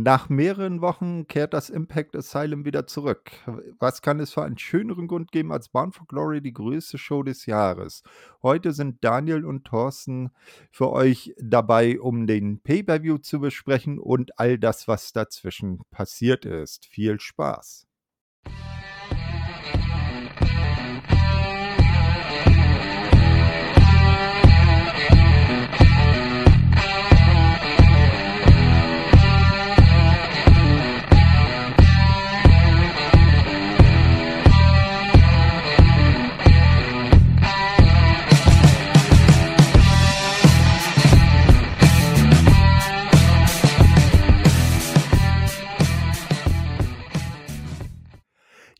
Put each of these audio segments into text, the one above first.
Nach mehreren Wochen kehrt das Impact Asylum wieder zurück. Was kann es für einen schöneren Grund geben als Bound for Glory, die größte Show des Jahres? Heute sind Daniel und Thorsten für euch dabei, um den Pay-per-View zu besprechen und all das, was dazwischen passiert ist. Viel Spaß.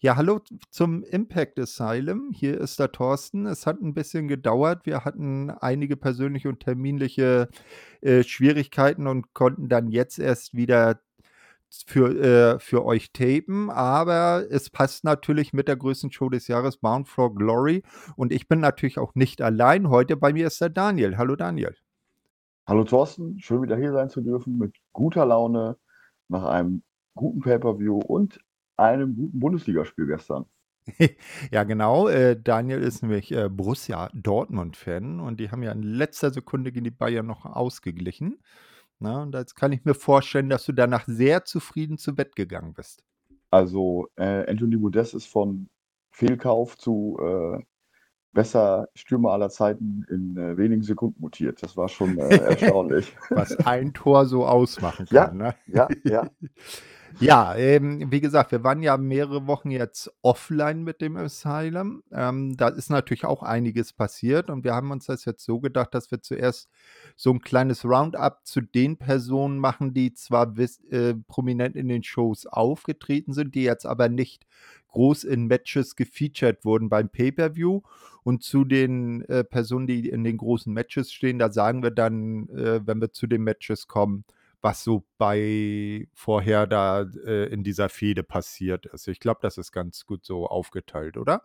Ja, hallo zum Impact Asylum. Hier ist der Thorsten. Es hat ein bisschen gedauert. Wir hatten einige persönliche und terminliche äh, Schwierigkeiten und konnten dann jetzt erst wieder für, äh, für euch tapen. Aber es passt natürlich mit der größten Show des Jahres, Bound for Glory. Und ich bin natürlich auch nicht allein. Heute bei mir ist der Daniel. Hallo Daniel. Hallo Thorsten, schön wieder hier sein zu dürfen mit guter Laune nach einem guten Pay-per-View und einem guten Bundesligaspiel gestern. ja, genau. Äh, Daniel ist nämlich äh, Borussia Dortmund-Fan und die haben ja in letzter Sekunde gegen die Bayern noch ausgeglichen. Na, und jetzt kann ich mir vorstellen, dass du danach sehr zufrieden zu Bett gegangen bist. Also, äh, Anthony Modest ist von Fehlkauf zu äh, besser Stürmer aller Zeiten in äh, wenigen Sekunden mutiert. Das war schon äh, erstaunlich. Was ein Tor so ausmachen kann. Ja, ne? ja, ja. Ja, ähm, wie gesagt, wir waren ja mehrere Wochen jetzt offline mit dem Asylum. Ähm, da ist natürlich auch einiges passiert und wir haben uns das jetzt so gedacht, dass wir zuerst so ein kleines Roundup zu den Personen machen, die zwar äh, prominent in den Shows aufgetreten sind, die jetzt aber nicht groß in Matches gefeatured wurden beim Pay-per-View und zu den äh, Personen, die in den großen Matches stehen, da sagen wir dann, äh, wenn wir zu den Matches kommen, was so bei vorher da äh, in dieser Fehde passiert ist. Ich glaube, das ist ganz gut so aufgeteilt, oder?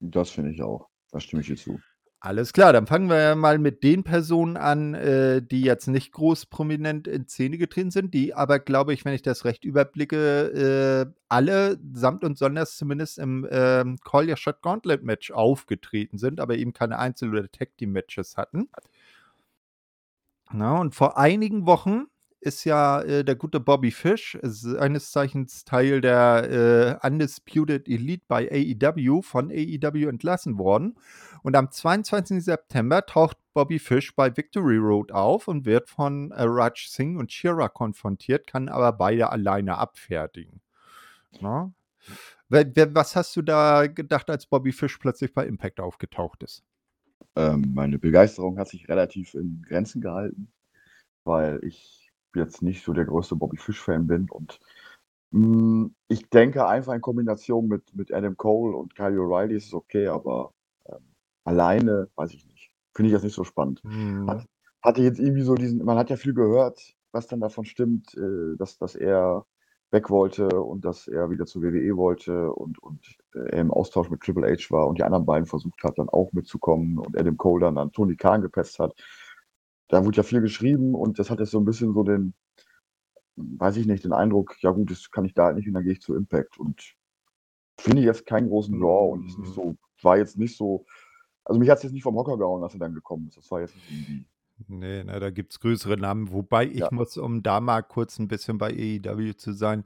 Das finde ich auch. Da stimme ich dir zu. Alles klar, dann fangen wir mal mit den Personen an, äh, die jetzt nicht groß prominent in Szene getreten sind, die aber, glaube ich, wenn ich das recht überblicke, äh, alle samt und sonders zumindest im äh, Call Your Shot Gauntlet Match aufgetreten sind, aber eben keine Einzel- oder Tag Team Matches hatten. Na, und vor einigen Wochen ist ja äh, der gute Bobby Fish, seines Zeichens Teil der äh, Undisputed Elite bei AEW, von AEW entlassen worden. Und am 22. September taucht Bobby Fish bei Victory Road auf und wird von äh, Raj Singh und Shira konfrontiert, kann aber beide alleine abfertigen. Na? Was hast du da gedacht, als Bobby Fish plötzlich bei Impact aufgetaucht ist? Ähm, meine Begeisterung hat sich relativ in Grenzen gehalten, weil ich jetzt nicht so der größte Bobby Fish-Fan bin. Und mh, hm, ich denke einfach in Kombination mit, mit Adam Cole und Kyle O'Reilly ist es okay, aber ähm, alleine weiß ich nicht. Finde ich das nicht so spannend. Mhm. Hat, hatte jetzt irgendwie so diesen, man hat ja viel gehört, was dann davon stimmt, äh, dass, dass er weg wollte und dass er wieder zur WWE wollte und, und äh, er im Austausch mit Triple H war und die anderen beiden versucht hat, dann auch mitzukommen und Adam Cole dann an Tony Khan gepetzt hat da wurde ja viel geschrieben und das hat jetzt so ein bisschen so den, weiß ich nicht, den Eindruck, ja gut, das kann ich da halt nicht und dann gehe ich zu Impact und finde ich jetzt keinen großen Draw und ist nicht so, war jetzt nicht so, also mich hat es jetzt nicht vom Hocker gehauen, dass er dann gekommen ist. Das war jetzt nicht irgendwie Nee, na, da gibt es größere Namen. Wobei ich Ja. muss, um da mal kurz ein bisschen bei AEW zu sein,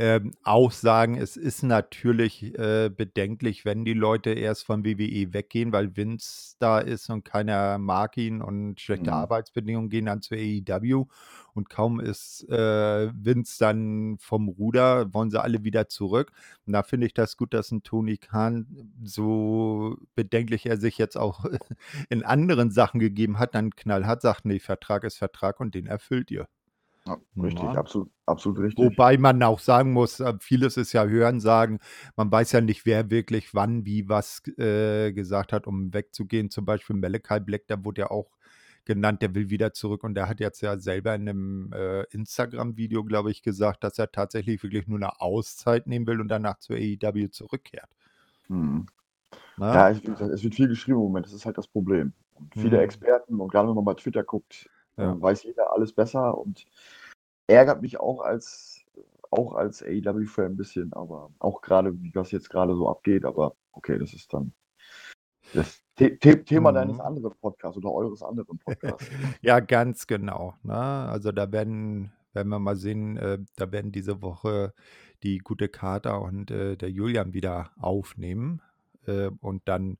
ähm, auch sagen, es ist natürlich äh, bedenklich, wenn die Leute erst von WWE weggehen, weil Vince da ist und keiner mag ihn und schlechte Mhm. Arbeitsbedingungen gehen dann zu AEW. Und kaum ist äh, Vince dann vom Ruder, wollen sie alle wieder zurück. Und da finde ich das gut, dass ein Tony Khan, so bedenklich er sich jetzt auch in anderen Sachen gegeben hat, dann knallhart sagt, nee, Vertrag ist Vertrag und den erfüllt ihr. Ja, richtig, ja. absolut, absolut richtig. Wobei man auch sagen muss, äh, vieles ist ja Hörensagen. Man weiß ja nicht, wer wirklich wann, wie, was äh, gesagt hat, um wegzugehen. Zum Beispiel Malachi Black, da wurde ja auch genannt, der will wieder zurück und der hat jetzt ja selber in einem äh, Instagram-Video, glaube ich, gesagt, dass er tatsächlich wirklich nur eine Auszeit nehmen will und danach zur AEW zurückkehrt. Hm. Ja, es, es, wird viel geschrieben im Moment, das ist halt das Problem. Und viele hm. Experten und gerade wenn man bei Twitter guckt, ja. äh, weiß jeder alles besser und ärgert mich auch als, auch als AEW-Fan ein bisschen, aber auch gerade, wie das jetzt gerade so abgeht, aber okay, das ist dann das The The Thema deines Mhm. anderen Podcasts oder eures anderen Podcasts. Ja, ganz genau, ne? Also, da werden werden wir mal sehen, äh, da werden diese Woche die gute Kater und, äh, der Julian wieder aufnehmen, äh, und dann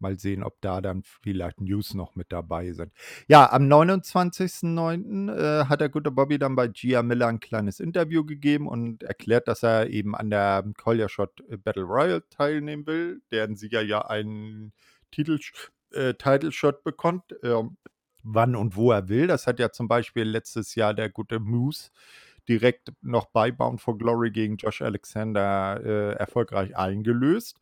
mal sehen, ob da dann vielleicht News noch mit dabei sind. Ja, am 29.09., äh, hat der gute Bobby dann bei Gia Miller 'n kleines Interview gegeben und erklärt, dass er eben an der Call Your Shot Battle Royal teilnehmen will, deren Sieger ja einen Titelsch äh, Title Shot bekommt, ähm, wann und wo er will. Das hat ja zum Beispiel letztes Jahr der gute Moose direkt noch bei Bound for Glory gegen Josh Alexander, äh, erfolgreich eingelöst.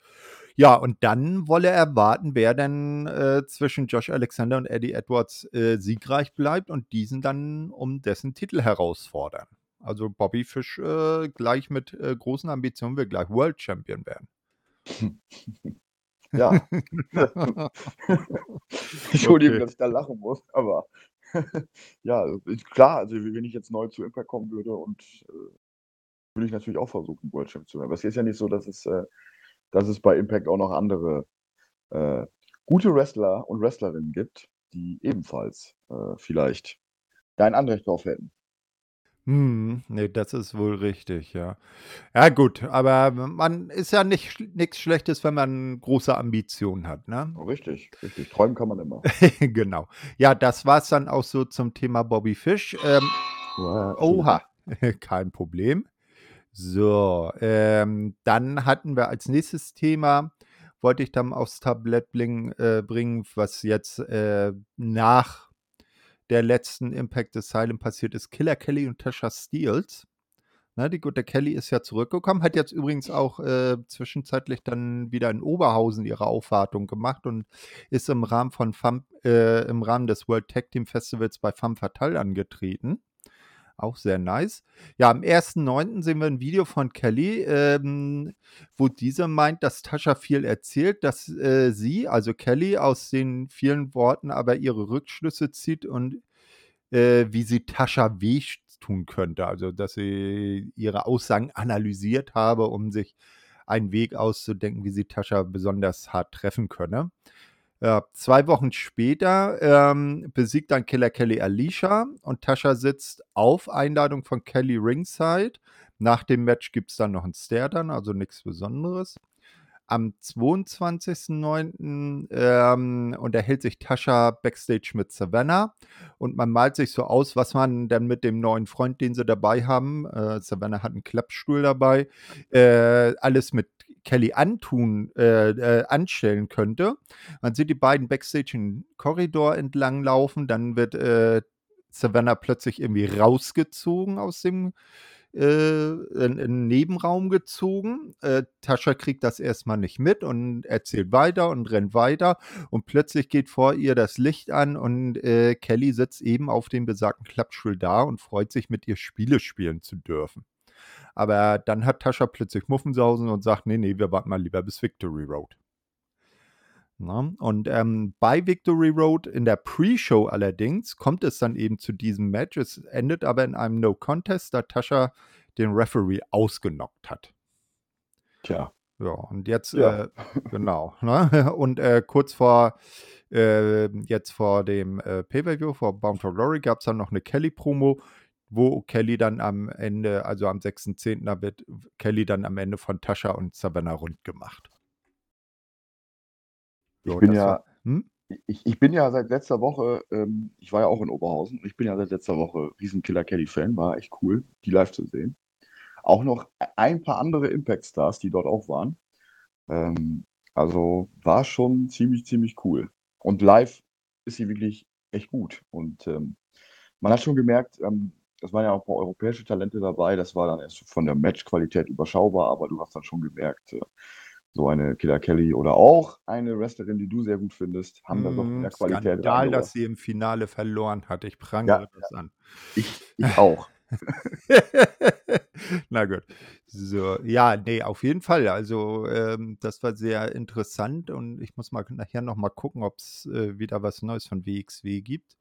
Ja, und dann wolle er warten, wer denn, äh, zwischen Josh Alexander und Eddie Edwards, äh, siegreich bleibt und diesen dann um dessen Titel herausfordern. Also, Bobby Fish, äh, gleich mit, äh, großen Ambitionen will gleich World Champion werden. Ja. Entschuldigung, Okay. dass ich da lachen muss, aber ja, ist klar, also wenn ich jetzt neu zu Impact kommen würde und, äh, würde ich natürlich auch versuchen, World Champ zu werden. Aber es ist ja nicht so, dass es, äh dass es bei Impact auch noch andere, äh, gute Wrestler und Wrestlerinnen gibt, die ebenfalls, äh, vielleicht da ein Anrecht drauf hätten. Mhm. Ne, das ist wohl richtig, ja. Ja gut, aber man ist ja nicht nix Schlechtes, wenn man große Ambitionen hat, ne? Richtig, richtig. Träumen kann man immer. Genau. Ja, das war's dann auch so zum Thema Bobby Fish. Ähm, oha, kein Problem. So, ähm, dann hatten wir als nächstes Thema wollte ich dann aufs Tablett bling äh, bringen, was jetzt, äh, nach der letzten Impact Asylum passiert ist. Killer Kelly und Tasha Steelz. Ne, die gute Kelly ist ja zurückgekommen, hat jetzt übrigens auch, äh, zwischenzeitlich dann wieder in Oberhausen ihre Aufwartung gemacht und ist im Rahmen von Femme äh, im Rahmen des World Tag Team Festivals bei Femme Fatale angetreten. Auch sehr nice. Ja, am 1.9. sehen wir 'n Video von Kelly, ähm, wo diese meint, dass Tasha viel erzählt, dass, äh, sie, also Kelly, aus den vielen Worten aber ihre Rückschlüsse zieht und, äh, wie sie Tasha wehtun könnte. Also, dass sie ihre Aussagen analysiert habe, um sich einen Weg auszudenken, wie sie Tasha besonders hart treffen könne. Ja, 2 Wochen später, ähm, besiegt dann Killer Kelly Alicia und Tasha sitzt auf Einladung von Kelly ringside. Nach dem Match gibt's dann noch 'n Stare-Down, also nix Besonderes. Am 22.9., ähm, unterhält sich Tasha backstage mit Savannah und man malt sich so aus, was man denn mit dem neuen Freund, den sie dabei haben äh, Savannah hat 'n Klappstuhl dabei, äh, alles mit Kelly antun äh, äh, anstellen könnte. Man sieht die beiden backstage 'n Korridor entlang laufen, dann wird, äh, Savannah plötzlich irgendwie rausgezogen aus dem äh, in in 'n Nebenraum gezogen. Äh, Tasha kriegt das erst mal nicht mit und erzählt weiter und rennt weiter und plötzlich geht vor ihr das Licht an und, äh, Kelly sitzt eben auf dem besagten Klappstuhl da und freut sich, mit ihr Spiele spielen zu dürfen. Aber dann hat Tasha plötzlich Muffensausen und sagt: „Ne, ne, wir warten mal lieber bis Victory Road.“ Ne? Und, ähm, bei Victory Road in der Pre-Show allerdings kommt es dann eben zu diesem Match. Es endet aber in einem No Contest, da Tasha den Referee ausgenockt hat. Tja. Ja, und jetzt, Ja. äh genau, ne? Und, äh, kurz vor äh, jetzt vor dem, äh, Pay-per-View, vor Bound for Glory, gab's dann noch 'ne Kelly-Promo, wo Kelly dann am Ende also am 6.10., da wird Kelly dann am Ende von Tasha und Savannah rund gemacht. Ich bin das ja war hm? ich ich bin ja seit letzter Woche ähm, ich war ja auch in Oberhausen ich bin ja seit letzter Woche riesen Killer Kelly-Fan, war echt cool, die live zu sehen. Auch noch ein paar andere Impact-Stars, die dort auch waren. Ähm, also, war schon ziemlich, ziemlich cool. Und live ist sie wirklich echt gut. Und, ähm, man hat schon gemerkt, ähm, es waren ja auch 'n paar europäische Talente dabei, das war dann erst von der Matchqualität überschaubar, aber du hast dann schon gemerkt, äh, so eine Killer Kelly oder auch eine Wrestlerin, die du sehr gut findest, haben da doch Mhm, mehr Qualität Skandal, dass sie im Finale verloren hat. Ich Ja, prangere ja. das an. Ich ich auch. Na gut. So, ja, nee, auf jeden Fall. Also, ähm, das war sehr interessant und ich muss mal nachher noch mal gucken, ob es äh, wieder was Neues von WXW gibt.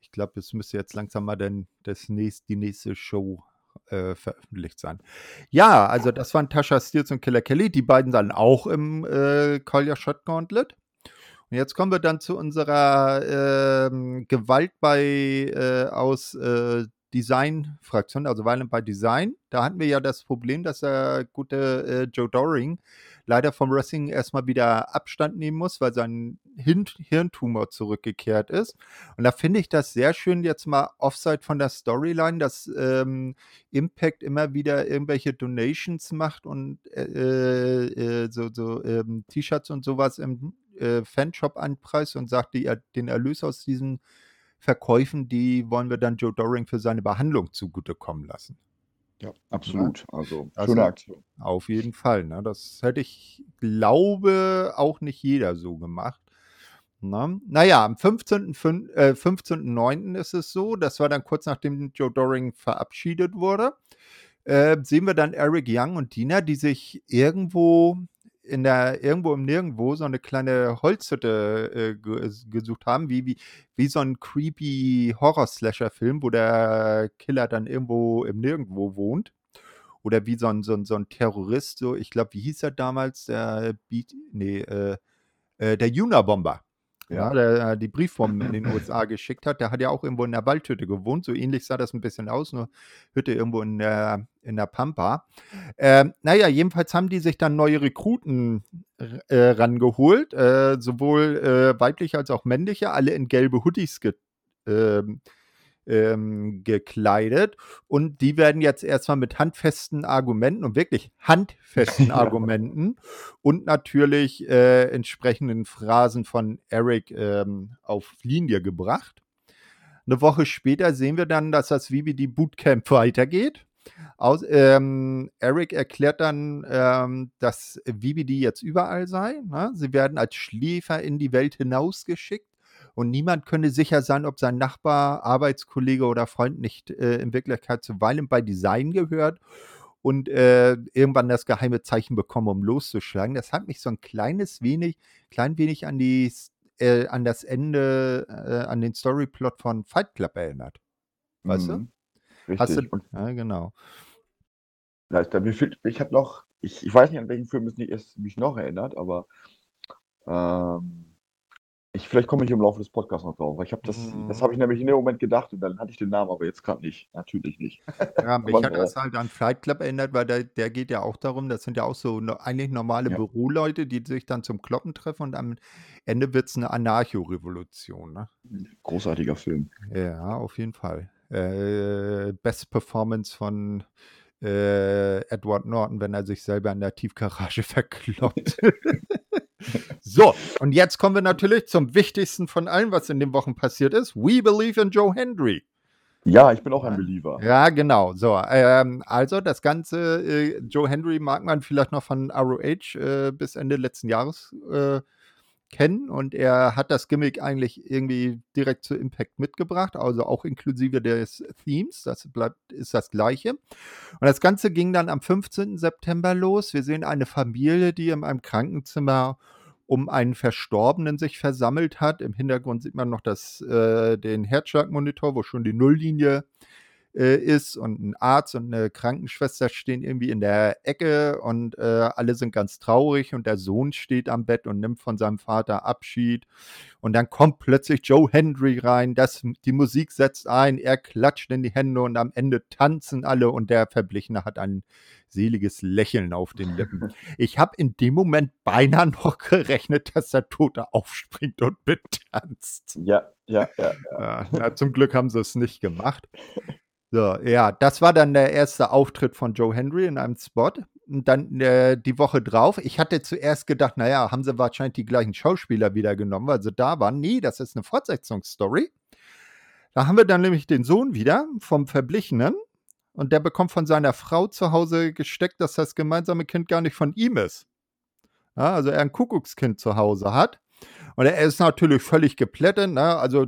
Ich glaube, es müsste jetzt langsam mal dann das nächst, die nächste Show äh, veröffentlicht sein. Ja, also das waren Tasha Steels und Killer Kelly, die beiden dann auch im äh, Collier Shot Gauntlet. Und jetzt kommen wir dann zu unserer ähm, Gewalt bei äh, aus äh, Design-Fraktion, also Violent by Design. Da hatten wir ja das Problem, dass der gute äh, Joe Doring leider vom Wrestling erstmal wieder Abstand nehmen muss, weil sein Hin Hirntumor zurückgekehrt ist. Und da finde ich das sehr schön jetzt mal offside von der Storyline, dass ähm, Impact immer wieder irgendwelche Donations macht und äh, äh, so, so ähm, T-Shirts und sowas im äh, Fanshop anpreist und sagt, die, den Erlös aus diesen Verkäufen, die wollen wir dann Joe Doring für seine Behandlung zugutekommen lassen. Ja, absolut. Ja. Also, also schöne Aktion. Auf jeden Fall. Ne? Das hätte ich, glaube, auch nicht jeder so gemacht. Na? Ne? Naja, am 15.09. Äh, 15 ist es so, das war dann kurz nachdem Joe Doring verabschiedet wurde, äh, sehen wir dann Eric Young und Dina, die sich irgendwo in der irgendwo im Nirgendwo so eine kleine Holzhütte äh, gesucht haben, wie, wie, wie so ein creepy Horror-Slasher-Film, wo der Killer dann irgendwo im Nirgendwo wohnt. Oder wie so ein, so ein, so ein Terrorist, so, ich glaube, wie hieß er damals? Der Beat, nee, äh, äh, der Unabomber ja, der äh, die Briefbomben in den USA geschickt hat, der hat ja auch irgendwo in der Waldhütte gewohnt. So ähnlich sah das ein bisschen aus, nur Hütte irgendwo in der, in der Pampa. Ähm, naja, jedenfalls haben die sich dann neue Rekruten äh, rangeholt, äh, sowohl äh, weibliche als auch männliche, alle in gelbe Hoodies ge ähm, gekleidet. Und die werden jetzt erstmal mit handfesten Argumenten und wirklich handfesten Argumenten und natürlich äh, entsprechenden Phrasen von Eric ähm, auf Linie gebracht. Eine Woche später sehen wir dann, dass das VBD Bootcamp weitergeht. Aus, ähm, Eric erklärt dann, ähm, dass VBD jetzt überall sei. Ne? Sie werden als Schläfer in die Welt hinausgeschickt und niemand könne sicher sein, ob sein Nachbar, Arbeitskollege oder Freund nicht äh, in Wirklichkeit zuweilen bei Design gehört und äh, irgendwann das geheime Zeichen bekommen, um loszuschlagen. Das hat mich so ein kleines wenig, klein wenig an die äh, an das Ende, äh, an den Storyplot von Fight Club erinnert. Weißt mhm. du? Richtig. Hast du, ja, genau. Ich, habe noch, ich, ich weiß nicht, an welchen Film es mich noch erinnert, aber ähm, ich, vielleicht komme ich im Laufe des Podcasts noch drauf. Ich habe das, mm. das habe ich nämlich in dem Moment gedacht und dann hatte ich den Namen, aber jetzt gerade nicht. Natürlich nicht. Ja, mich hat das halt an Flight Club erinnert, weil der, der geht ja auch darum, das sind ja auch so no, eigentlich normale ja. Büroleute, die sich dann zum Kloppen treffen und am Ende wird es eine Anarcho-Revolution. Ne? Großartiger Film. Ja, auf jeden Fall. Äh, Best Performance von äh, Edward Norton, wenn er sich selber in der Tiefgarage verkloppt. So, und jetzt kommen wir natürlich zum wichtigsten von allem, was in den Wochen passiert ist. We believe in Joe Hendry. Ja, ich bin auch ein Believer. Ja, genau. So, ähm, also das Ganze, äh, Joe Hendry mag man vielleicht noch von ROH äh, bis Ende letzten Jahres äh, kennen und er hat das Gimmick eigentlich irgendwie direkt zu Impact mitgebracht, also auch inklusive des Themes, das bleibt, ist das gleiche. Und das Ganze ging dann am 15. September los. Wir sehen eine Familie, die in einem Krankenzimmer um einen Verstorbenen sich versammelt hat. Im Hintergrund sieht man noch das, äh, den Herzschlagmonitor, wo schon die Nulllinie äh, ist und ein Arzt und eine Krankenschwester stehen irgendwie in der Ecke und äh, alle sind ganz traurig und der Sohn steht am Bett und nimmt von seinem Vater Abschied und dann kommt plötzlich Joe Hendry rein, das, die Musik setzt ein, er klatscht in die Hände und am Ende tanzen alle und der Verblichene hat ein seliges Lächeln auf den Lippen. Ich habe in dem Moment beinahe noch gerechnet, dass der Tote aufspringt und betanzt. Ja, ja, ja. ja. ja zum Glück haben sie es nicht gemacht. So, ja, das war dann der erste Auftritt von Joe Henry in einem Spot. Und dann äh, die Woche drauf, ich hatte zuerst gedacht, naja, haben sie wahrscheinlich die gleichen Schauspieler wieder genommen, weil sie da waren. Nee, das ist eine Fortsetzungsstory. Da haben wir dann nämlich den Sohn wieder vom Verblichenen und der bekommt von seiner Frau zu Hause gesteckt, dass das gemeinsame Kind gar nicht von ihm ist. Ja, also er ein Kuckuckskind zu Hause hat. Und er ist natürlich völlig geplättet. Ne? Also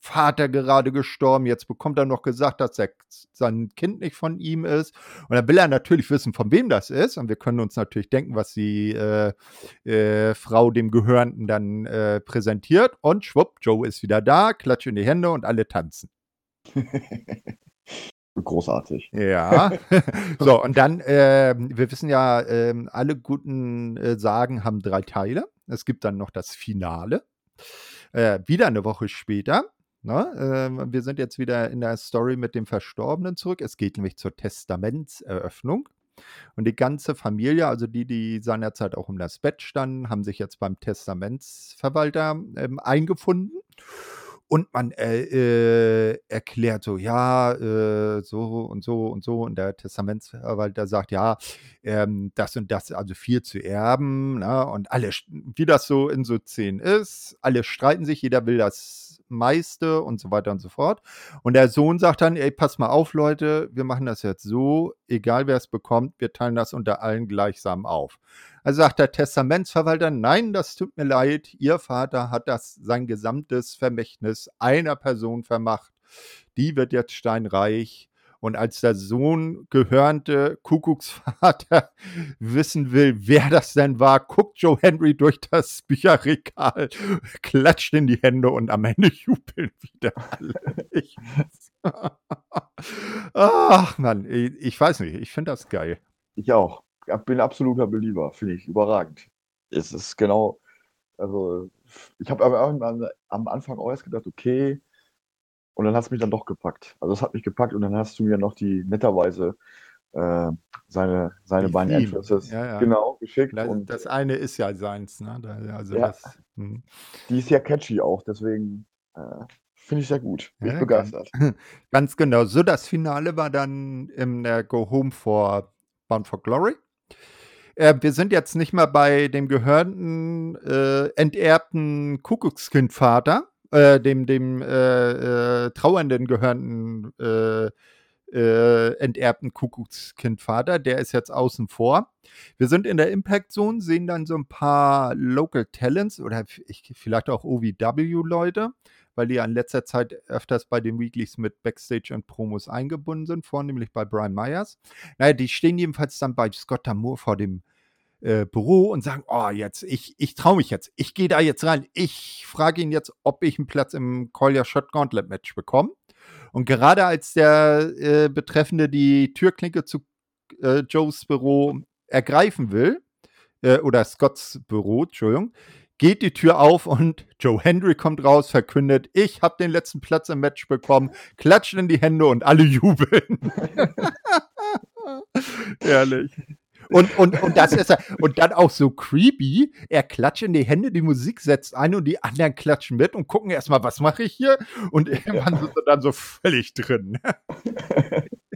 Vater gerade gestorben, jetzt bekommt er noch gesagt, dass er, sein Kind nicht von ihm ist. Und dann will er natürlich wissen, von wem das ist. Und wir können uns natürlich denken, was die äh, äh, Frau dem Gehörnten dann äh, präsentiert. Und schwupp, Joe ist wieder da, klatscht in die Hände und alle tanzen. Großartig. Ja. so, und dann, äh, wir wissen ja, äh, alle guten äh, Sagen haben drei Teile. Es gibt dann noch das Finale. Äh, wieder eine Woche später. Ne? Äh, wir sind jetzt wieder in der Story mit dem Verstorbenen zurück. Es geht nämlich zur Testamentseröffnung. Und die ganze Familie, also die, die seinerzeit auch um das Bett standen, haben sich jetzt beim Testamentsverwalter ähm, eingefunden und man äh, äh, erklärt so, ja, äh, so und so und so. Und der Testamentsverwalter sagt, ja, ähm, das und das, also viel zu erben. Ne? Und alle, wie das so in so Szenen ist, alle streiten sich, jeder will das meiste und so weiter und so fort. Und der Sohn sagt dann, ey, pass mal auf, Leute, wir machen das jetzt so, egal wer es bekommt, wir teilen das unter allen gleichsam auf. Also sagt der Testamentsverwalter, nein, das tut mir leid, Ihr Vater hat das sein gesamtes Vermächtnis einer Person vermacht. Die wird jetzt steinreich und als der Sohn gehörnte Kuckucksvater wissen will, wer das denn war, guckt Joe Henry durch das Bücherregal, klatscht in die Hände und am Ende jubeln wieder alle. Ich, Ach Mann, ich, ich weiß nicht, ich finde das geil. Ich auch. Ich bin absoluter Belieber, finde ich überragend. Es ist genau, also ich habe aber am Anfang auch erst gedacht, okay, und dann hat es mich dann doch gepackt. Also es hat mich gepackt und dann hast du mir noch die netterweise äh, seine, seine beiden Entrances ja, ja. genau geschickt. Das, und das eine ist ja seins, ne? Also ja, das, hm. die ist ja catchy auch, deswegen äh, finde ich sehr gut. Bin ich begeistert. Ganz, ganz, genau. So, das Finale war dann im äh, Go Home for Bound for Glory. Äh, wir sind jetzt nicht mehr bei dem gehörnten, äh, enterbten Kuckuckskindvater, äh, dem, dem äh, äh, trauernden gehörenden äh, äh, enterbten Kuckuckskindvater, der ist jetzt außen vor. Wir sind in der Impact Zone, sehen dann so ein paar Local Talents oder ich, vielleicht auch OVW-Leute, weil die ja in letzter Zeit öfters bei den Weeklies mit Backstage und Promos eingebunden sind, vornehmlich bei Brian Myers. Naja, die stehen jedenfalls dann bei Scott Damour vor dem äh, Büro und sagen, oh, jetzt, ich, ich traue mich jetzt, ich gehe da jetzt rein, ich frage ihn jetzt, ob ich einen Platz im Collier Shot Gauntlet Match bekomme. Und gerade als der äh, Betreffende die Türklinke zu äh, Joes Büro ergreifen will, äh, oder Scotts Büro, Entschuldigung, geht die Tür auf und Joe Hendry kommt raus, verkündet, ich habe den letzten Platz im Match bekommen, klatscht in die Hände und alle jubeln. Ehrlich. Und, und, und das ist er. Und dann auch so creepy. Er klatscht in die Hände, die Musik setzt ein und die anderen klatschen mit und gucken erstmal, was mache ich hier? Und irgendwann ja. sind sie dann so völlig drin.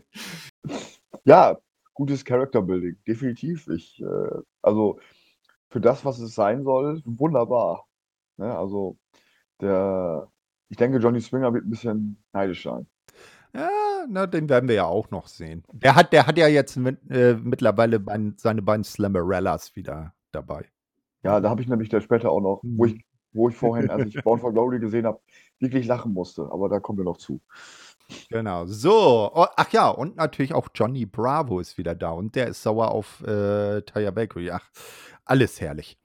ja, gutes Character Building, definitiv. Ich, äh, also für das, was es sein soll, wunderbar. Ne? Also der, ich denke, Johnny Swinger wird ein bisschen neidisch sein. Ja, na, den werden wir ja auch noch sehen. Der hat, der hat ja jetzt mit, äh, mittlerweile bein, seine beiden Slammerellas wieder dabei. Ja, da habe ich nämlich dann später auch noch, wo ich, wo ich vorhin, als ich Born for Glory gesehen habe, wirklich lachen musste. Aber da kommen wir noch zu. Genau. So. Oh, ach ja, und natürlich auch Johnny Bravo ist wieder da. Und der ist sauer auf äh, Taya Bakery. Ach, alles herrlich.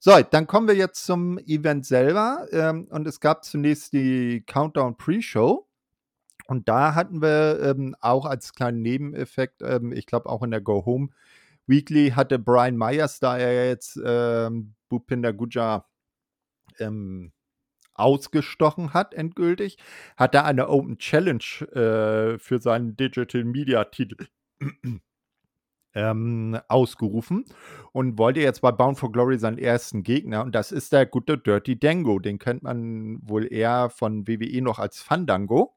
So, dann kommen wir jetzt zum Event selber. Ähm, und es gab zunächst die Countdown Pre-Show. Und da hatten wir ähm, auch als kleinen Nebeneffekt, ähm, ich glaube auch in der Go Home Weekly hatte Brian Myers, da er jetzt ähm, Bupinder Guja ähm, ausgestochen hat, endgültig, hat er eine Open Challenge äh, für seinen Digital Media Titel ähm, ausgerufen und wollte jetzt bei Bound for Glory seinen ersten Gegner und das ist der gute Dirty Dango. Den kennt man wohl eher von WWE noch als Fandango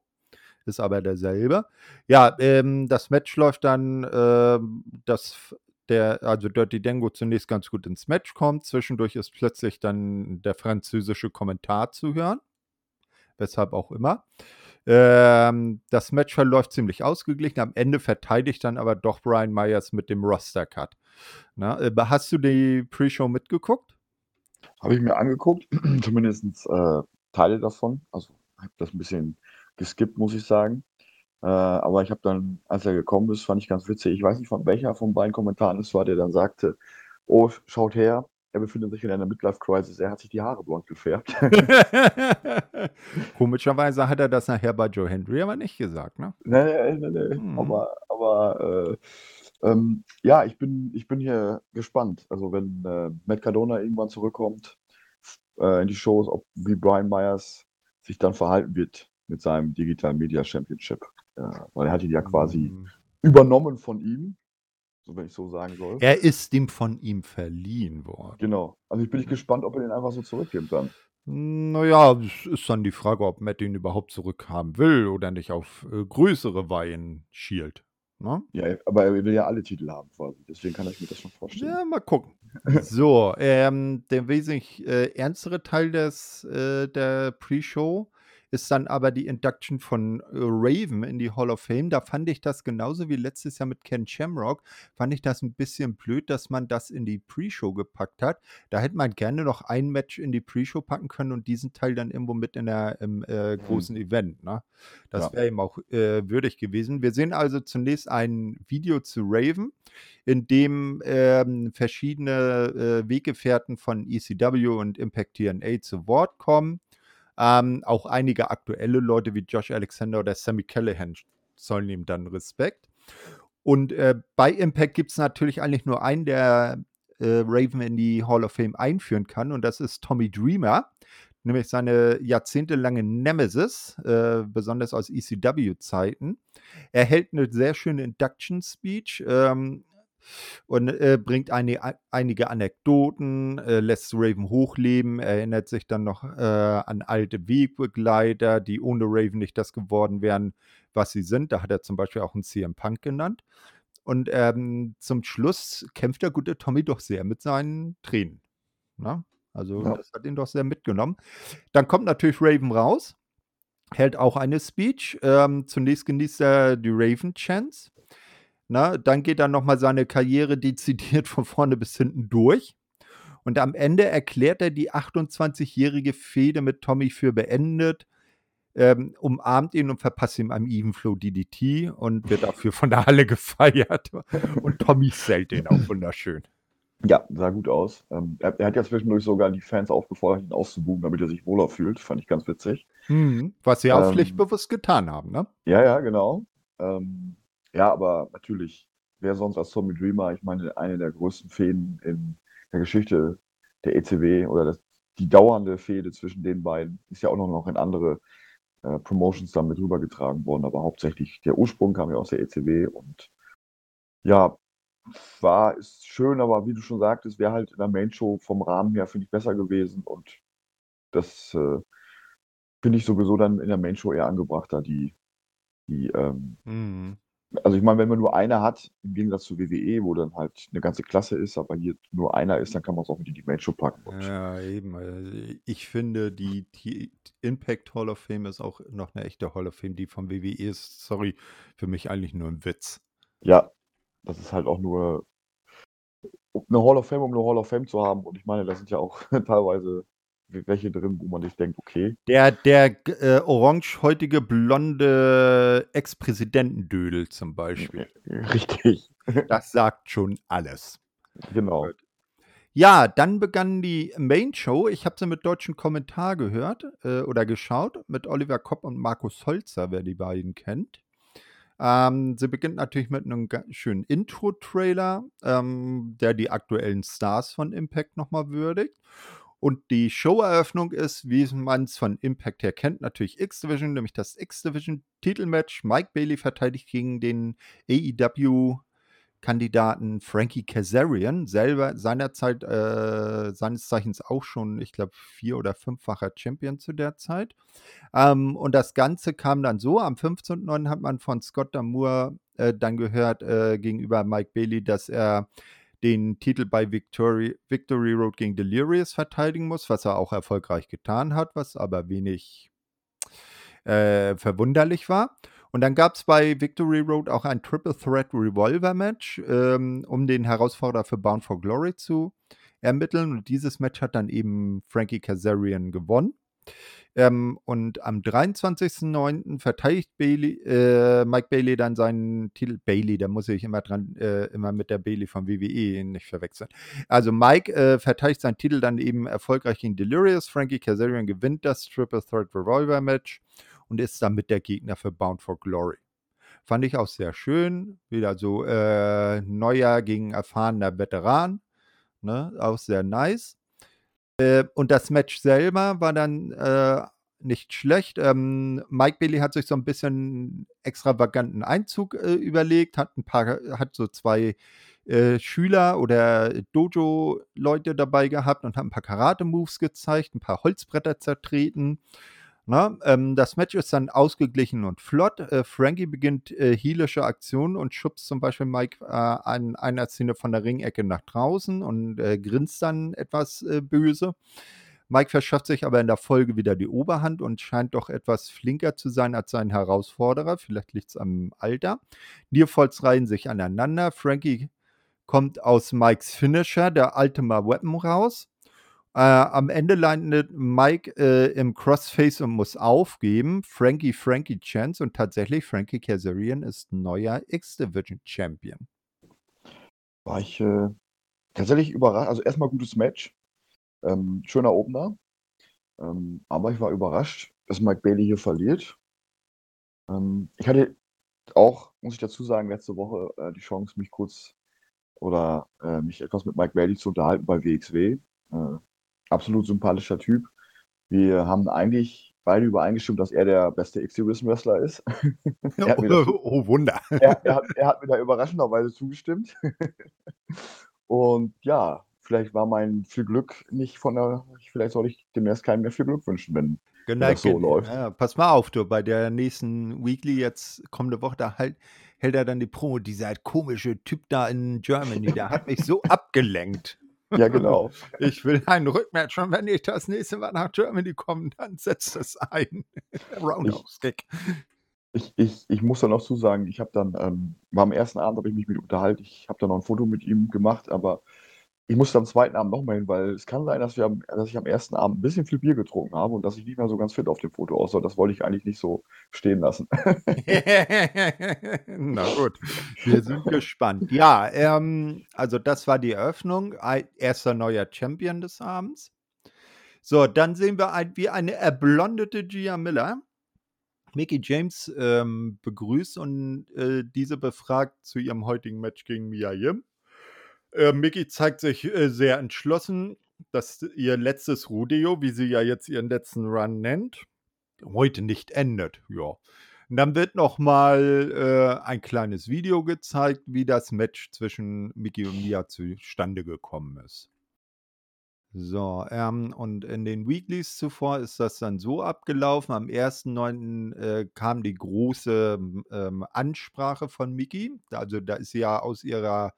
ist aber derselbe. Ja, ähm, das Match läuft dann, äh, dass der, also Dirty Dango zunächst ganz gut ins Match kommt. Zwischendurch ist plötzlich dann der französische Kommentar zu hören. Weshalb auch immer. Ähm, das Match verläuft ziemlich ausgeglichen. Am Ende verteidigt dann aber doch Brian Myers mit dem Roster-Cut. Äh, hast du die Pre-Show mitgeguckt? Habe ich mir angeguckt, zumindest äh, Teile davon. Also habe das ein bisschen geskippt, muss ich sagen. Äh, aber ich habe dann, als er gekommen ist, fand ich ganz witzig. Ich weiß nicht, von welcher von beiden Kommentaren es war, der dann sagte: „Oh, schaut her, er befindet sich in einer Midlife-Crisis. Er hat sich die Haare blond gefärbt.“ Komischerweise hat er das nachher bei Joe Hendry aber nicht gesagt, ne? Ne, ne, ne, Mhm. aber aber, äh, ähm, ja, ich bin ich bin hier gespannt. Also, wenn, äh, Matt Cardona irgendwann zurückkommt, äh, in die Shows, ob wie Brian Myers sich dann verhalten wird mit seinem Digital Media Championship. Ja, weil er hat ihn ja quasi Hm. übernommen von ihm, so wenn ich so sagen soll. Er ist ihm von ihm verliehen worden. Genau. Also, ich bin nicht Mhm. gespannt, ob er den einfach so zurückgibt dann. Na ja, es ist dann die Frage, ob Matt ihn überhaupt zurückhaben will oder nicht auf, äh, größere Weihen schielt, ne? Ja, aber er will ja alle Titel haben quasi. Deswegen kann ich mir das schon vorstellen. Ja, mal gucken. So, ähm, der wesentlich, äh, ernstere Teil des äh, der Pre-Show ist dann aber die Induction von, äh, Raven in die Hall of Fame. Da fand ich das genauso wie letztes Jahr mit Ken Shamrock, fand ich das 'n bisschen blöd, dass man das in die Pre-Show gepackt hat. Da hätte man gerne noch ein Match in die Pre-Show packen können und diesen Teil dann irgendwo mit in der im, äh, Mhm. großen Event, ne? Das Ja. wäre ihm auch, äh, würdig gewesen. Wir sehen also zunächst ein Video zu Raven, in dem, ähm, verschiedene, äh, Weggefährten von ECW und Impact TNA zu Wort kommen. Ähm, auch einige aktuelle Leute wie Josh Alexander oder Sami Callihan zollen ihm dann Respekt. Und, äh, bei Impact gibt's natürlich eigentlich nur einen, der, äh, Raven in die Hall of Fame einführen kann und das ist Tommy Dreamer, nämlich seine jahrzehntelange Nemesis, äh, besonders aus ECW-Zeiten. Er hält 'ne sehr schöne Induction Speech, ähm, und, äh, bringt eini ei einige Anekdoten, äh, lässt Raven hochleben, erinnert sich dann noch, äh, an alte Wegbegleiter, die ohne Raven nicht das geworden wären, was sie sind. Da hat er zum Beispiel auch 'n CM Punk genannt. Und, ähm, zum Schluss kämpft der gute Tommy doch sehr mit seinen Tränen, ne? Also, Ja. das hat ihn doch sehr mitgenommen. Dann kommt natürlich Raven raus, hält auch eine Speech. Ähm, zunächst genießt er die Raven Chants, ne? Dann geht er noch mal seine Karriere dezidiert von vorne bis hinten durch. Und am Ende erklärt er die 28-jährige Fehde mit Tommy für beendet, ähm, umarmt ihn und verpasst ihm einen Even Flow DDT und wird dafür von der Halle gefeiert. Und Tommy zählt den auch wunderschön. Ja, sah gut aus. Ähm, er er hat ja zwischendurch sogar die Fans aufgefordert, ihn auszubuhen, damit er sich wohler fühlt. Fand ich ganz witzig. Mhm. Was sie auch Ähm pflichtbewusst getan haben, ne? Ja, ja, genau. Ähm, ja, aber natürlich, wer sonst als Tommy Dreamer? Ich meine, eine der größten Fehden in der Geschichte der ECW oder das die dauernde Fehde zwischen den beiden ist ja auch noch noch in andere, äh, Promotions dann mit rübergetragen worden, aber hauptsächlich der Ursprung kam ja aus der ECW und ja, war ist schön, aber wie du schon sagtest, wäre halt in der Main Show vom Rahmen her, finde ich, besser gewesen und das, äh, finde ich sowieso dann in der Main Show eher angebrachter, die die, ähm Mhm. Also, ich meine, wenn man nur eine hat, im Gegensatz zu WWE, wo dann halt 'ne ganze Klasse ist, aber hier nur einer ist, dann kann man's auch mit in die Main Show packen Ja, eben. Also, ich finde, die die Impact Hall of Fame ist auch noch 'ne echte Hall of Fame. Die von WWE ist, sorry, für mich eigentlich nur 'n Witz. Ja, das ist halt auch nur 'ne Hall of Fame, um 'ne Hall of Fame zu haben und ich meine, da sind ja auch teilweise welche drin, wo man sich denkt: „Okay.“ Der der äh, orangehäutige, blonde Ex-Präsidentendödel zum Beispiel. Richtig. Das sagt schon alles. Genau. Ja, dann begann die Main Show. Ich habe sie mit deutschem Kommentar gehört, äh, oder geschaut mit Oliver Kopp und Markus Holzer, wer die beiden kennt. Ähm, sie beginnt natürlich mit 'nem ga schönen Intro-Trailer, ähm, der die aktuellen Stars von Impact noch mal würdigt. Und die Showeröffnung ist, wie man's von Impact her kennt, natürlich X-Division, nämlich das X-Division-Titelmatch. Mike Bailey verteidigt gegen den AEW-Kandidaten Frankie Kazarian, selber seinerzeit äh, seines Zeichens auch schon, ich glaube, vier oder fünffacher Champion zu der Zeit. Ähm, und das Ganze kam dann so: Am 15.09. hat man von Scott D'Amore, äh, dann gehört, äh, gegenüber Mike Bailey, dass er den Titel bei Victory Victory Road gegen Delirious verteidigen muss, was er auch erfolgreich getan hat, was aber wenig äh, verwunderlich war. Und dann gab's bei Victory Road auch ein Triple Threat Revolver Match, ähm, um den Herausforderer für Bound for Glory zu ermitteln. Und dieses Match hat dann eben Frankie Kazarian gewonnen. Ähm, und am 23.09. verteidigt Bailey, äh, Mike Bailey dann seinen Titel. Bailey, da muss ich immer dran, äh, immer mit der Bailey von WWE nicht verwechseln. Also Mike äh, verteidigt seinen Titel dann eben erfolgreich gegen Delirious. Frankie Kazarian gewinnt das Triple Threat Revolver Match und ist damit der Gegner für Bound for Glory. Fand ich auch sehr schön. Wieder so äh, neuer gegen erfahrener Veteran. Ne? Auch sehr nice. Äh, und das Match selber war dann äh, nicht schlecht. Ähm, Mike Bailey hat sich so ein bisschen extravaganten Einzug äh, überlegt, hat ein paar, hat so zwei äh, Schüler oder Dojo-Leute dabei gehabt und hat ein paar Karate-Moves gezeigt, ein paar Holzbretter zertreten. Na, ähm, das Match ist dann ausgeglichen und flott. Äh, Frankie beginnt äh, heelische Aktionen und schubst zum Beispiel Mike äh, an einer Szene von der Ringecke nach draußen und äh, grinst dann etwas äh, böse. Mike verschafft sich aber in der Folge wieder die Oberhand und scheint doch etwas flinker zu sein als sein Herausforderer. Vielleicht liegt es am Alter. Nearfalls reihen sich aneinander. Frankie kommt aus Mikes Finisher, der Ultima Weapon, raus. Äh, am Ende landet Mike äh, im Crossface und muss aufgeben. Frankie Frankie Chance und tatsächlich Frankie Kazarian ist neuer X-Division Champion. War ich äh, tatsächlich überrascht. Also erstmal gutes Match. Ähm, schöner Opener. Ähm, aber ich war überrascht, dass Mike Bailey hier verliert. Ähm, ich hatte auch, muss ich dazu sagen, letzte Woche äh, die Chance, mich kurz oder äh, mich etwas mit Mike Bailey zu unterhalten bei WXW. Äh, absolut sympathischer Typ. Wir haben eigentlich beide übereingestimmt, dass er der beste X-Division-Wrestler ist. oh, oh, Wunder. er, er, hat, er, hat, mir da überraschenderweise zugestimmt. Und ja, vielleicht war mein viel Glück nicht von der, vielleicht soll ich demnächst keinem mehr viel Glück wünschen, wenn, genau, das so läuft. Ja, pass mal auf, du, bei der nächsten Weekly jetzt kommende Woche, da halt, hält er dann die Promo, dieser komische Typ da in Germany, der hat mich so abgelenkt. Ja, genau. Ich will ein Rückmatch und wenn ich das nächste Mal nach Germany komme, dann setzt es ein. Roundhouse-Kick. Ich, ich, ich muss dann auch zu sagen, ich habe dann, ähm, war am ersten Abend, habe ich mich mit unterhalten, ich habe dann noch ein Foto mit ihm gemacht, aber ich musste am zweiten Abend nochmal hin, weil es kann sein, dass, wir dass ich am ersten Abend ein bisschen viel Bier getrunken habe und dass ich nicht mehr so ganz fit auf dem Foto aussah. Das wollte ich eigentlich nicht so stehen lassen. Na gut, wir sind gespannt. Ja, ähm, also das war die Eröffnung. Erster neuer Champion des Abends. So, dann sehen wir ein, wie eine erblondete Gia Miller Mickey James ähm, begrüßt und äh, diese befragt zu ihrem heutigen Match gegen Mia Yim. Äh, Mickey zeigt sich äh, sehr entschlossen, dass ihr letztes Rodeo, wie sie ja jetzt ihren letzten Run nennt, heute nicht endet. Ja. Und dann wird nochmal äh, ein kleines Video gezeigt, wie das Match zwischen Mickey und Mia zustande gekommen ist. So, ähm, und in den Weeklies zuvor ist das dann so abgelaufen. Am 1.9. Äh, kam die große ähm, Ansprache von Mickey. Also da ist sie ja aus ihrer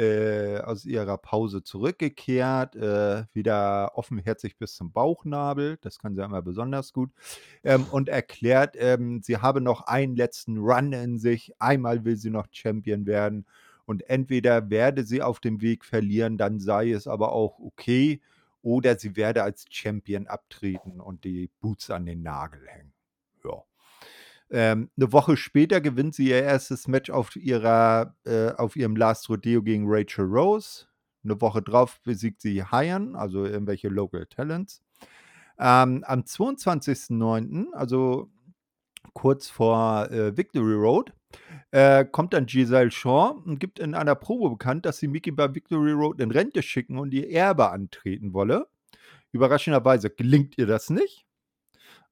äh, aus ihrer Pause zurückgekehrt, äh, wieder offenherzig bis zum Bauchnabel, das kann sie immer besonders gut, ähm, und erklärt, ähm, sie habe noch einen letzten Run in sich, einmal will sie noch Champion werden und entweder werde sie auf dem Weg verlieren, dann sei es aber auch okay, oder sie werde als Champion abtreten und die Boots an den Nagel hängen. Ja. Ähm, eine Woche später gewinnt sie ihr erstes Match auf, ihrer, äh, auf ihrem Last Rodeo gegen Rachel Rose. Eine Woche drauf besiegt sie Hyan, also irgendwelche Local Talents. Ähm, am 22.09., also kurz vor äh, Victory Road, äh, kommt dann Giselle Shaw und gibt in einer Probe bekannt, dass sie Mickey bei Victory Road in Rente schicken und ihr Erbe antreten wolle. Überraschenderweise gelingt ihr das nicht.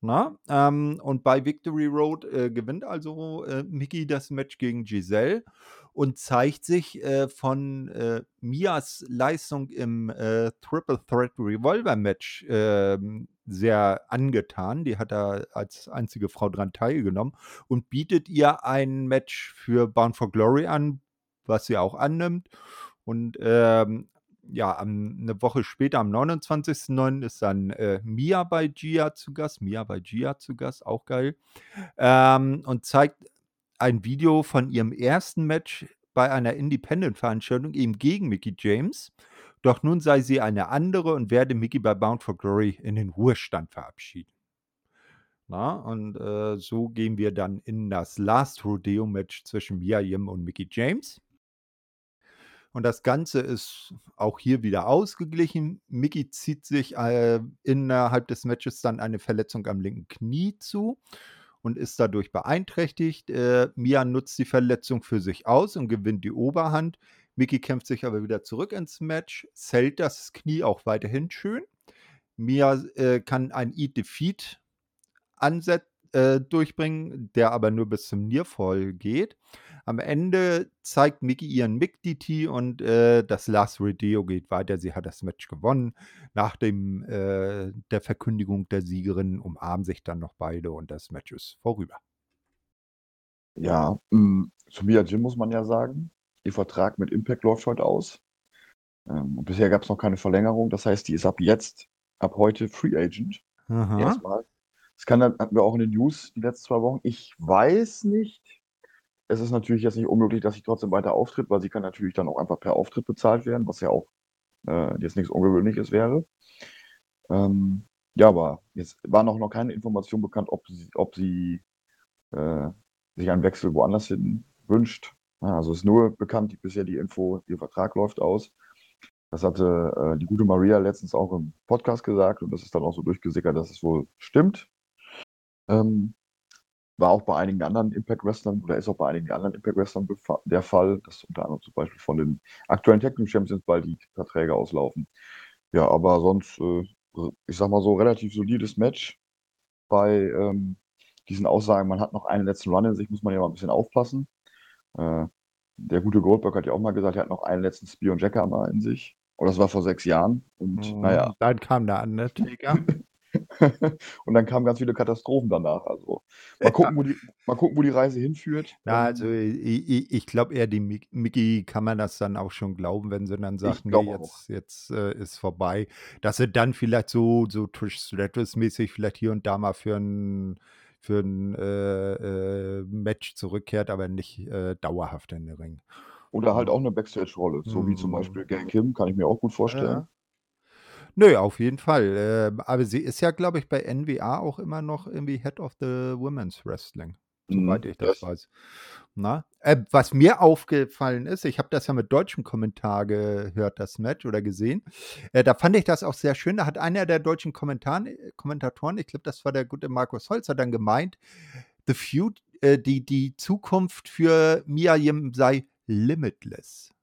Na, ähm, und bei Victory Road äh, gewinnt also äh, Mickey das Match gegen Giselle und zeigt sich äh, von äh, Mias Leistung im äh, Triple Threat Revolver Match ähm, sehr angetan. Die hat da als einzige Frau dran teilgenommen und bietet ihr ein Match für Bound for Glory an, was sie auch annimmt. Und ähm, ja, am, eine Woche später, am 29.09. ist dann äh, Mia bei Gia zu Gast. Mia bei Gia zu Gast, auch geil. Ähm, und zeigt ein Video von ihrem ersten Match bei einer Independent-Veranstaltung eben gegen Mickey James. Doch nun sei sie eine andere und werde Mickey bei Bound for Glory in den Ruhestand verabschieden. Na, und äh, so gehen wir dann in das Last Rodeo Match zwischen Mia Yim und Mickey James. Und das Ganze ist auch hier wieder ausgeglichen. Mickey zieht sich äh, innerhalb des Matches dann eine Verletzung am linken Knie zu und ist dadurch beeinträchtigt. Äh, Mia nutzt die Verletzung für sich aus und gewinnt die Oberhand. Mickey kämpft sich aber wieder zurück ins Match, zählt das Knie auch weiterhin schön. Mia äh, kann ein Eat Defeat anset äh, durchbringen, der aber nur bis zum Nearfall geht. Am Ende zeigt Mickey ihren Mick DT und äh, das Last Rodeo geht weiter. Sie hat das Match gewonnen. Nach dem, äh, der Verkündigung der Siegerin umarmen sich dann noch beide und das Match ist vorüber. Ja, mh, mm, zu Mia Jim muss man ja sagen, ihr Vertrag mit Impact läuft heute aus. Ähm, bisher gab es noch keine Verlängerung. Das heißt, die ist ab jetzt, ab heute Free Agent. Aha. Erstmal. Das kann hatten wir auch in den News die letzten zwei Wochen. Ich weiß nicht, es ist natürlich jetzt nicht unmöglich, dass sie trotzdem weiter auftritt, weil sie kann natürlich dann auch einfach per Auftritt bezahlt werden, was ja auch äh, jetzt nichts Ungewöhnliches wäre. Ähm, ja, aber jetzt war noch, noch keine Information bekannt, ob sie, ob sie äh, sich einen Wechsel woanders hin wünscht. Also ist nur bekannt, die, bisher die Info, ihr Vertrag läuft aus. Das hatte äh, die gute Maria letztens auch im Podcast gesagt und das ist dann auch so durchgesickert, dass es wohl stimmt. Ähm, war auch bei einigen anderen Impact Wrestlern oder ist auch bei einigen anderen Impact Wrestlern der Fall, dass unter anderem zum Beispiel von den aktuellen Tag Team Champions bald die Verträge auslaufen. Ja, aber sonst, äh, ich sag mal so, relativ solides Match. Bei ähm, diesen Aussagen, man hat noch einen letzten Run in sich, muss man ja mal ein bisschen aufpassen. Äh, der gute Goldberg hat ja auch mal gesagt, er hat noch einen letzten Spear und Jackhammer in sich. Und das war vor sechs Jahren. Und mhm, naja. Dann kam der Undertaker. und dann kamen ganz viele Katastrophen danach. Also mal gucken, wo die, mal gucken, wo die Reise hinführt. Na, also ich, ich glaube eher, die Mickey kann man das dann auch schon glauben, wenn sie dann sagt, nee, jetzt, jetzt äh, ist vorbei. Dass sie dann vielleicht so, so Trish Stratus-mäßig vielleicht hier und da mal für ein, für ein äh, äh, Match zurückkehrt, aber nicht äh, dauerhaft in den Ring. Oder halt auch eine Backstage-Rolle, so wie zum mhm. Beispiel Gang Kim, kann ich mir auch gut vorstellen. Ja. Nö, auf jeden Fall. Ähm, aber sie ist ja, glaube ich, bei NWA auch immer noch irgendwie Head of the Women's Wrestling, soweit mhm, ich das, das weiß. Na? Äh, was mir aufgefallen ist, ich habe das ja mit deutschem Kommentar gehört, das Match oder gesehen. Äh, da fand ich das auch sehr schön. Da hat einer der deutschen Kommentar Kommentatoren, ich glaube, das war der gute Markus Holzer, dann gemeint, The Feud, äh, die, die Zukunft für Mia Yim sei limitless.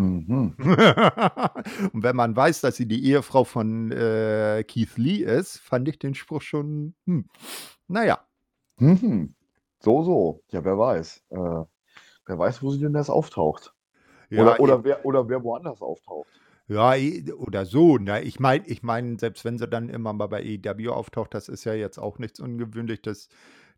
Mhm. und wenn man weiß, dass sie die Ehefrau von äh, Keith Lee ist, fand ich den Spruch schon, hm, naja. Mhm. So, so. Ja, wer weiß. Äh, wer weiß, wo sie denn das auftaucht. Ja, oder, oder, wer, oder wer woanders auftaucht. Ja, oder so. Na, ich meine, ich mein, selbst wenn sie dann immer mal bei EW auftaucht, das ist ja jetzt auch nichts ungewöhnlich, dass,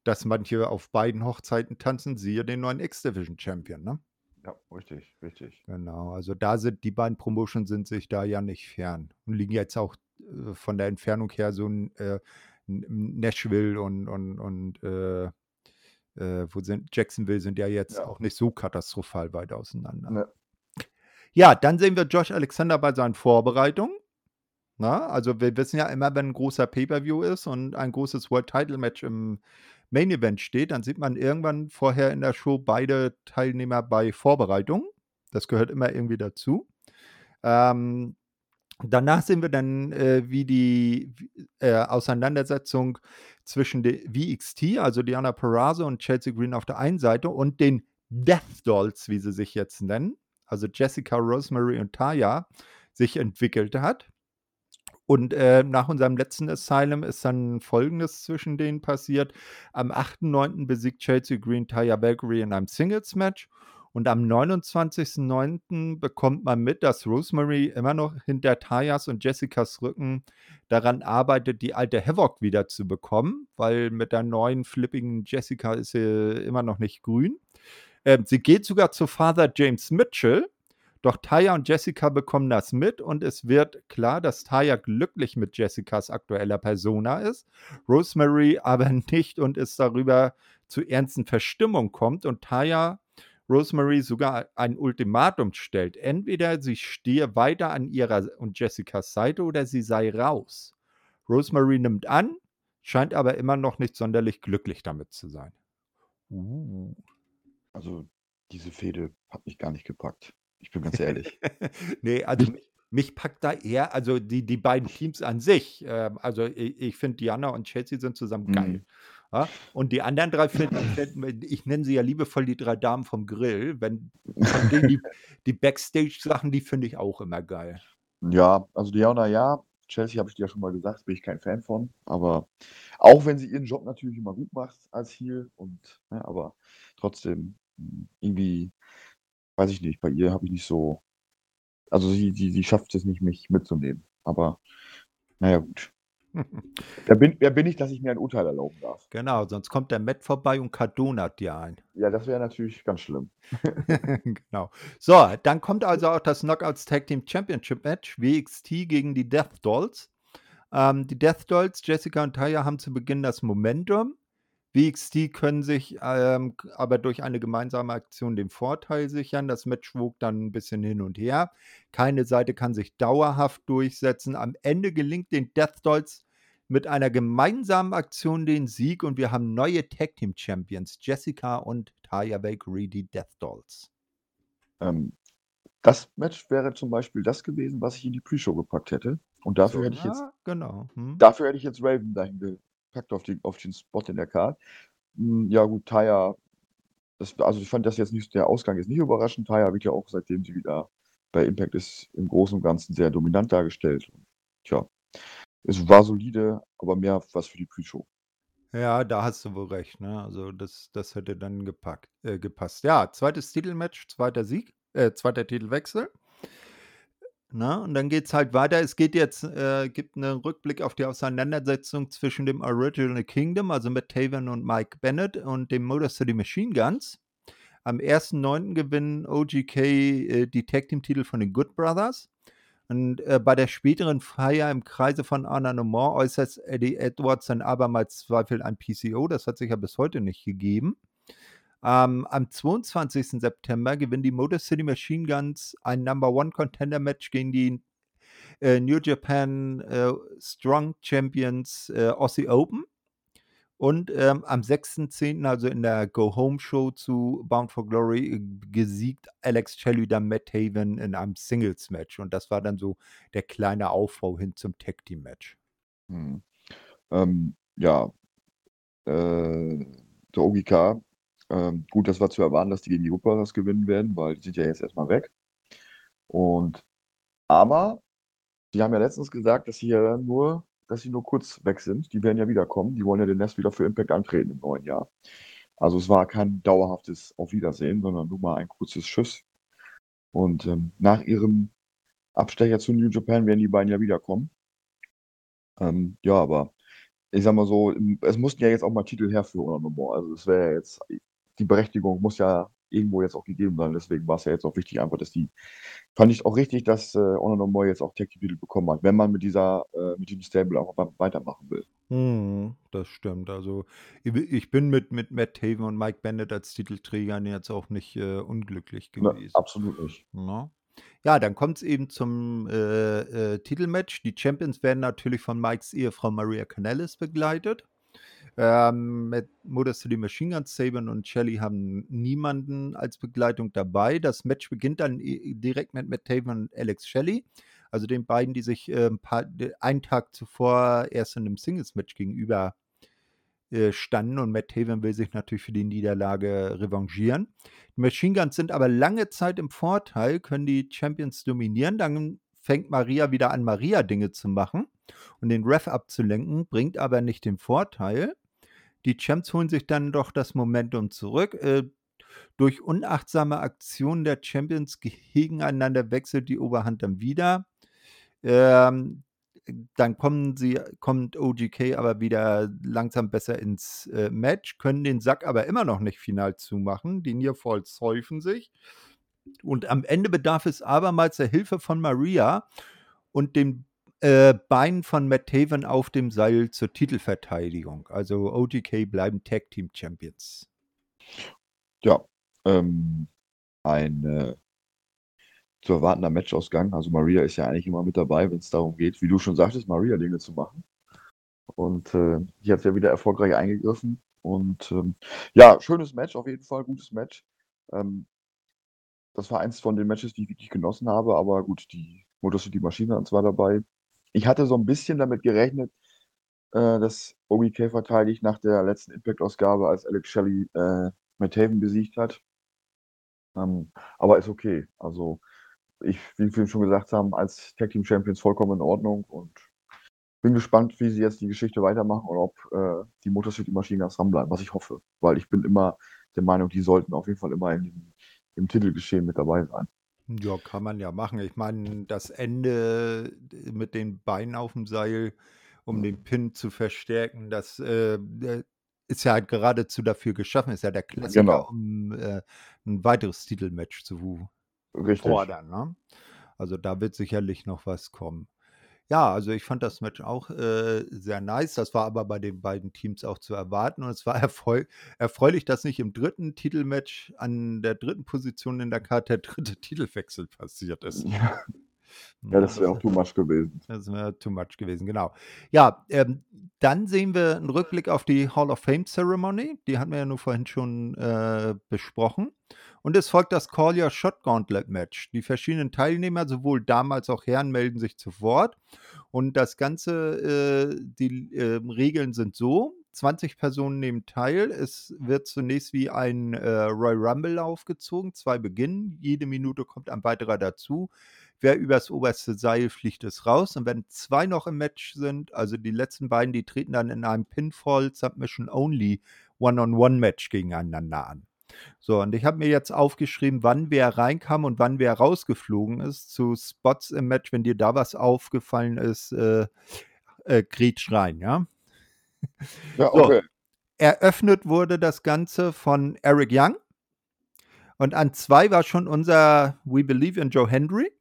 dass manche auf beiden Hochzeiten tanzen, siehe den neuen X-Division Champion, ne? Ja, richtig, richtig. Genau, also da sind die beiden Promotions sind sich da ja nicht fern und liegen jetzt auch äh, von der Entfernung her so ein äh, Nashville und, und, und äh, äh, wo sind Jacksonville sind ja jetzt ja. auch nicht so katastrophal weit auseinander. Ne. Ja, dann sehen wir Josh Alexander bei seinen Vorbereitungen. Na, also wir wissen ja immer, wenn ein großer Pay-per-View ist und ein großes World Title Match im Main Event steht, dann sieht man irgendwann vorher in der Show beide Teilnehmer bei Vorbereitungen. Das gehört immer irgendwie dazu. Ähm, danach sehen wir dann, äh, wie die äh, Auseinandersetzung zwischen der VXT, also Diana Perazzo und Chelsea Green auf der einen Seite und den Death Dolls, wie sie sich jetzt nennen, also Jessica, Rosemary und Taya, sich entwickelt hat. Und äh, nach unserem letzten Asylum ist dann Folgendes zwischen denen passiert. Am 8.9. besiegt Chelsea Green Taya Valkyrie in einem Singles-Match. Und am 29.09. bekommt man mit, dass Rosemary immer noch hinter Tayas und Jessicas Rücken daran arbeitet, die alte Havoc wieder zu bekommen, weil mit der neuen flippigen Jessica ist sie immer noch nicht grün. Ähm, sie geht sogar zu Father James Mitchell, doch Taya und Jessica bekommen das mit und es wird klar, dass Taya glücklich mit Jessicas aktueller Persona ist, Rosemary aber nicht und es darüber zu ernsten Verstimmung kommt und Taya Rosemary sogar ein Ultimatum stellt. Entweder sie stehe weiter an ihrer und Jessicas Seite oder sie sei raus. Rosemary nimmt an, scheint aber immer noch nicht sonderlich glücklich damit zu sein. Uh. Also diese Fehde hat mich gar nicht gepackt. Ich bin ganz ehrlich. nee, also mich, mich, packt da eher, also die, die beiden Teams an sich. Äh, also ich, ich finde, Diana und Chelsea sind zusammen mhm. geil. Ja? Und die anderen drei finden, ich nenne sie ja liebevoll die drei Damen vom Grill, wenn die, die Backstage-Sachen, die finde ich auch immer geil. Ja, also Diana ja, Chelsea habe ich dir ja schon mal gesagt, bin ich kein Fan von. Aber auch wenn sie ihren Job natürlich immer gut macht als Heel und ne, aber trotzdem hm, irgendwie, weiß ich nicht, bei ihr habe ich nicht so, also sie, sie, sie schafft es nicht, mich mitzunehmen. Aber naja, gut. wer, bin, wer bin ich, dass ich mir ein Urteil erlauben darf? Genau, sonst kommt der Matt vorbei und Cardonat dir ein. Ja, das wäre natürlich ganz schlimm. genau. So, dann kommt also auch das Knockouts Tag Team Championship Match, WXT gegen die Death Dolls. Ähm, die Death Dolls, Jessica und Taya, haben zu Beginn das Momentum. WXT können sich ähm, aber durch eine gemeinsame Aktion den Vorteil sichern. Das Match wog dann ein bisschen hin und her. Keine Seite kann sich dauerhaft durchsetzen. Am Ende gelingt den Death Dolls mit einer gemeinsamen Aktion den Sieg und wir haben neue Tag Team Champions, Jessica und Taya Valkyrie, die Death Dolls. Ähm, das Match wäre zum Beispiel das gewesen, was ich in die Pre-Show gepackt hätte. Und dafür so, hätte ich jetzt, genau. Hm. dafür hätte ich jetzt Raven dahin gepackt auf, die, auf den Spot in der Card. Hm, ja gut, Taya, das, also ich fand das jetzt nicht, der Ausgang ist nicht überraschend. Taya wird ja auch, seitdem sie wieder bei Impact ist, im Großen und Ganzen sehr dominant dargestellt. Tja, es war solide, aber mehr was für die Pre-Show. Ja, da hast du wohl recht, ne? Also das, das hätte dann gepackt, äh, gepasst. Ja, zweites Titelmatch, zweiter Sieg, äh, zweiter Titelwechsel. Na, und dann geht es halt weiter. Es geht jetzt, äh, gibt einen Rückblick auf die Auseinandersetzung zwischen dem Original Kingdom, also mit Taven und Mike Bennett und dem Motor City Machine Guns. Am 1.9. gewinnen OGK äh, die Tag Team Titel von den Good Brothers. Und äh, bei der späteren Feier im Kreise von Anna Nomor äußert Eddie Edwards dann abermals Zweifel an PCO. Das hat sich ja bis heute nicht gegeben. Ähm, am 22. September gewinnen die Motor City Machine Guns ein Number One Contender Match gegen die äh, New Japan äh, Strong Champions äh, Aussie Open. Und ähm, am 6.10., also in der Go-Home-Show zu Bound for Glory, äh, gesiegt Alex Shelley dann Matt Haven in einem Singles-Match. Und das war dann so der kleine Aufbau hin zum Tag-Team-Match. Hm. Ähm, ja, äh, der OGK, ähm, gut, das war zu erwarten, dass die gegen die Whoopers gewinnen werden, weil die sind ja jetzt erstmal weg. Und aber, die haben ja letztens gesagt, dass sie ja nur dass sie nur kurz weg sind. Die werden ja wiederkommen. Die wollen ja den Nest wieder für Impact antreten im neuen Jahr. Also es war kein dauerhaftes Auf Wiedersehen, sondern nur mal ein kurzes Schuss. Und ähm, nach ihrem Abstecher zu New Japan werden die beiden ja wiederkommen. Ähm, ja, aber ich sag mal so, es mussten ja jetzt auch mal Titel her für Honor No More. Also es wäre ja jetzt, die Berechtigung muss ja irgendwo jetzt auch gegeben sein. Deswegen war es ja jetzt auch wichtig, einfach, dass die, fand ich auch richtig, dass äh, Honor No More jetzt auch Tag Titel bekommen hat, wenn man mit dieser, äh, mit diesem Stable auch weitermachen will. Hm, das stimmt. Also ich bin mit, mit Matt Taven und Mike Bennett als Titelträgern jetzt auch nicht äh, unglücklich ne, gewesen. Ne, absolut nicht. Na? Ja, dann kommt es eben zum äh, äh, Titelmatch. Die Champions werden natürlich von Mikes Ehefrau Maria Canellis begleitet. Ähm, mit Motor City Machine Guns, Saban und Shelly haben niemanden als Begleitung dabei. Das Match beginnt dann direkt mit Matt Taven und Alex Shelley, also den beiden, die sich äh, einen Tag zuvor erst in einem Singles-Match gegenüber äh, standen und Matt Taven will sich natürlich für die Niederlage revanchieren. Die Machine Guns sind aber lange Zeit im Vorteil, können die Champions dominieren. Dann fängt Maria wieder an, Maria-Dinge zu machen und den Ref abzulenken, bringt aber nicht den Vorteil. Die Champs holen sich dann doch das Momentum zurück. Äh, durch unachtsame Aktionen der Champions gegeneinander wechselt die Oberhand dann wieder. Ähm, dann kommen sie, kommt OGK aber wieder langsam besser ins äh, Match, können den Sack aber immer noch nicht final zumachen. Die Nearfalls häufen sich. Und am Ende bedarf es abermals der Hilfe von Maria und dem äh, Bein von Matt Taven auf dem Seil zur Titelverteidigung. Also OGK bleiben Tag Team Champions. Ja, ähm, ein äh, zu erwartender Matchausgang. Also Maria ist ja eigentlich immer mit dabei, wenn es darum geht, wie du schon sagtest, Maria-Dinge zu machen. Und äh, die hat ja wieder erfolgreich eingegriffen. Und ähm, ja, schönes Match, auf jeden Fall, gutes Match. Ähm, das war eins von den Matches, die ich wirklich genossen habe, aber gut, die Motor City Maschine war dabei. Ich hatte so ein bisschen damit gerechnet, äh, dass OBK verteidigt nach der letzten Impact-Ausgabe, als Alex Shelley äh, Matt Haven besiegt hat. Ähm, aber ist okay. Also, ich, wie wir schon gesagt haben, als Tag Team Champions vollkommen in Ordnung und bin gespannt, wie sie jetzt die Geschichte weitermachen und ob äh, die Motor City Maschine dranbleiben, was ich hoffe. Weil ich bin immer der Meinung, die sollten auf jeden Fall immer in im Titelgeschehen mit dabei sein. Ja, kann man ja machen. Ich meine, das Ende mit den Beinen auf dem Seil, um den Pin zu verstärken, das äh, ist ja halt geradezu dafür geschaffen, ist ja der Klassiker, Genau. um äh, ein weiteres Titelmatch zu Richtig. fordern. Ne? Also da wird sicherlich noch was kommen. Ja, also ich fand das Match auch äh, sehr nice. Das war aber bei den beiden Teams auch zu erwarten. Und es war erfreu erfreulich, dass nicht im dritten Titelmatch an der dritten Position in der Karte der dritte Titelwechsel passiert ist. Ja, ja das wäre auch too much gewesen. Das wäre too much gewesen, genau. Ja, ähm, dann sehen wir einen Rückblick auf die Hall of Fame Ceremony. Die hatten wir ja nur vorhin schon äh, besprochen. Und es folgt das Call Your Shot Gauntlet Match. Die verschiedenen Teilnehmer, sowohl Damen als auch Herren, melden sich zu Wort. Und das Ganze, äh, die äh, Regeln sind so: 20 Personen nehmen teil. Es wird zunächst wie ein äh, Royal Rumble aufgezogen. Zwei beginnen. Jede Minute kommt ein weiterer dazu. Wer übers oberste Seil fliegt, ist raus. Und wenn zwei noch im Match sind, also die letzten beiden, die treten dann in einem Pinfall Submission Only One-on-One-Match gegeneinander an. So, und ich habe mir jetzt aufgeschrieben, wann wer reinkam und wann wer rausgeflogen ist zu Spots im Match. Wenn dir da was aufgefallen ist, äh, äh, grätsch rein, ja? Ja, So, okay. eröffnet wurde das Ganze von Eric Young. Und an zwei war schon unser We Believe in Joe Hendry.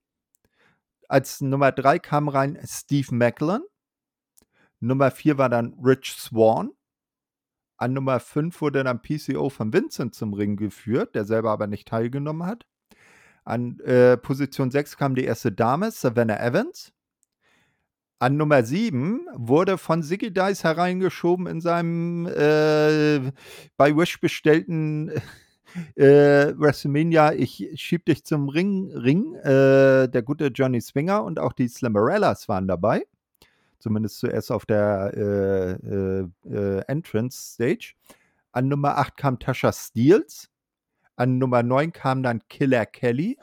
Als Nummer drei kam rein Steve Macklin. Nummer vier war dann Rich Swan. An Nummer 5 wurde dann PCO von Vincent zum Ring geführt, der selber aber nicht teilgenommen hat. An äh, Position 6 kam die erste Dame, Savannah Evans. An Nummer 7 wurde von Ziggy Dice hereingeschoben in seinem äh, bei Wish bestellten äh, WrestleMania, ich schieb dich zum Ring, Ring. Äh, der gute Johnny Swinger und auch die Slammerellas waren dabei zumindest zuerst auf der äh, äh, äh, Entrance Stage. An Nummer 8 kam Tasha Steels. An Nummer 9 kam dann Killer Kelly.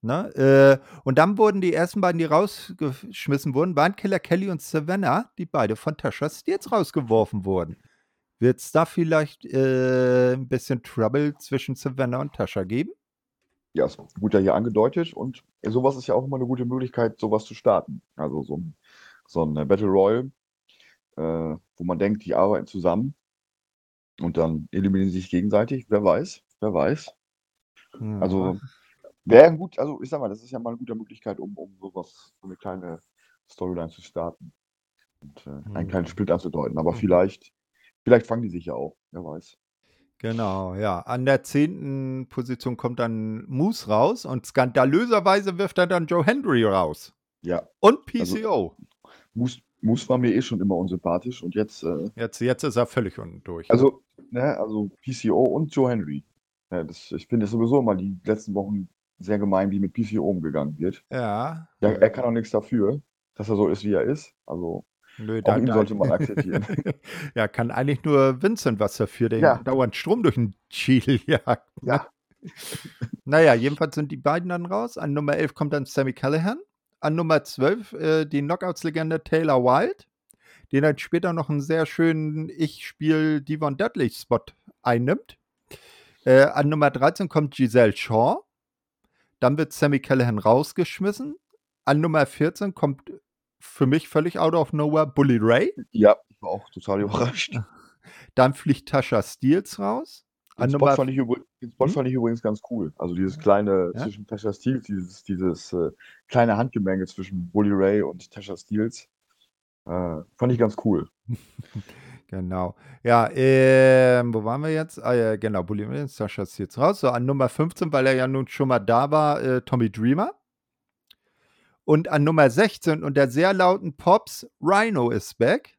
Ne? Äh, und dann wurden die ersten beiden, die rausgeschmissen wurden, waren Killer Kelly und Savannah, die beide von Tasha Steels rausgeworfen wurden. Wird es da vielleicht äh, ein bisschen Trouble zwischen Savannah und Tasha geben? Ja, es wurde ja hier angedeutet und sowas ist ja auch immer eine gute Möglichkeit, sowas zu starten. Also so ein, so ein Battle Royale, äh, wo man denkt, die arbeiten zusammen und dann eliminieren sie sich gegenseitig. Wer weiß, wer weiß. Ja. Also wäre gut, also ich sag mal, das ist ja mal eine gute Möglichkeit, um, um sowas, so eine kleine Storyline zu starten und äh, einen kleinen Mhm. Split anzudeuten. Aber Mhm. vielleicht, vielleicht fangen die sich ja auch, wer weiß. Genau, ja. An der zehnten Position kommt dann Moose raus und skandalöserweise wirft er dann Joe Hendry raus. Ja, Und also PCO. Moose, Moose war mir eh schon immer unsympathisch und jetzt, äh, Jetzt, jetzt ist er völlig unten durch. Ne? also, ne, also PCO und Joe Henry. Ja, das, ich finde es sowieso immer die letzten Wochen sehr gemein, wie mit PCO umgegangen wird. Ja. Ja, er kann auch nichts dafür, dass er so ist, wie er ist. Also Nö, auch ihn sollte man akzeptieren. ja, kann eigentlich nur Vincent was dafür, der Ja. dauernd Strom durch den Schädel jagt. Ne? Ja. Naja, jedenfalls sind die beiden dann raus. An Nummer 11 kommt dann Sammy Callahan. An Nummer 12 äh, die Knockouts-Legende Taylor Wilde, die dann später noch einen sehr schönen Ich spiel Devon Dudley-Spot einnimmt. Äh, an Nummer 13 kommt Giselle Shaw. Dann wird Sammy Callahan rausgeschmissen. An Nummer 14 kommt für mich völlig out of nowhere Bully Ray. Ja, ich war auch total überrascht. Dann fliegt Tasha Steels raus. Den Spot, fand ich, den Spot Hm? fand ich übrigens ganz cool. Also dieses kleine Ja? zwischen Tasha Steels, dieses, dieses äh, kleine Handgemenge zwischen Bully Ray und Tasha Steels, äh, fand ich ganz cool. Genau. Ja, ähm, wo waren wir jetzt? Ah ja, genau, Bully Ray, Sascha ist jetzt raus. So, an Nummer 15, weil er ja nun schon mal da war, äh, Tommy Dreamer. Und an Nummer 16 und der sehr lauten Pops, Rhino ist back.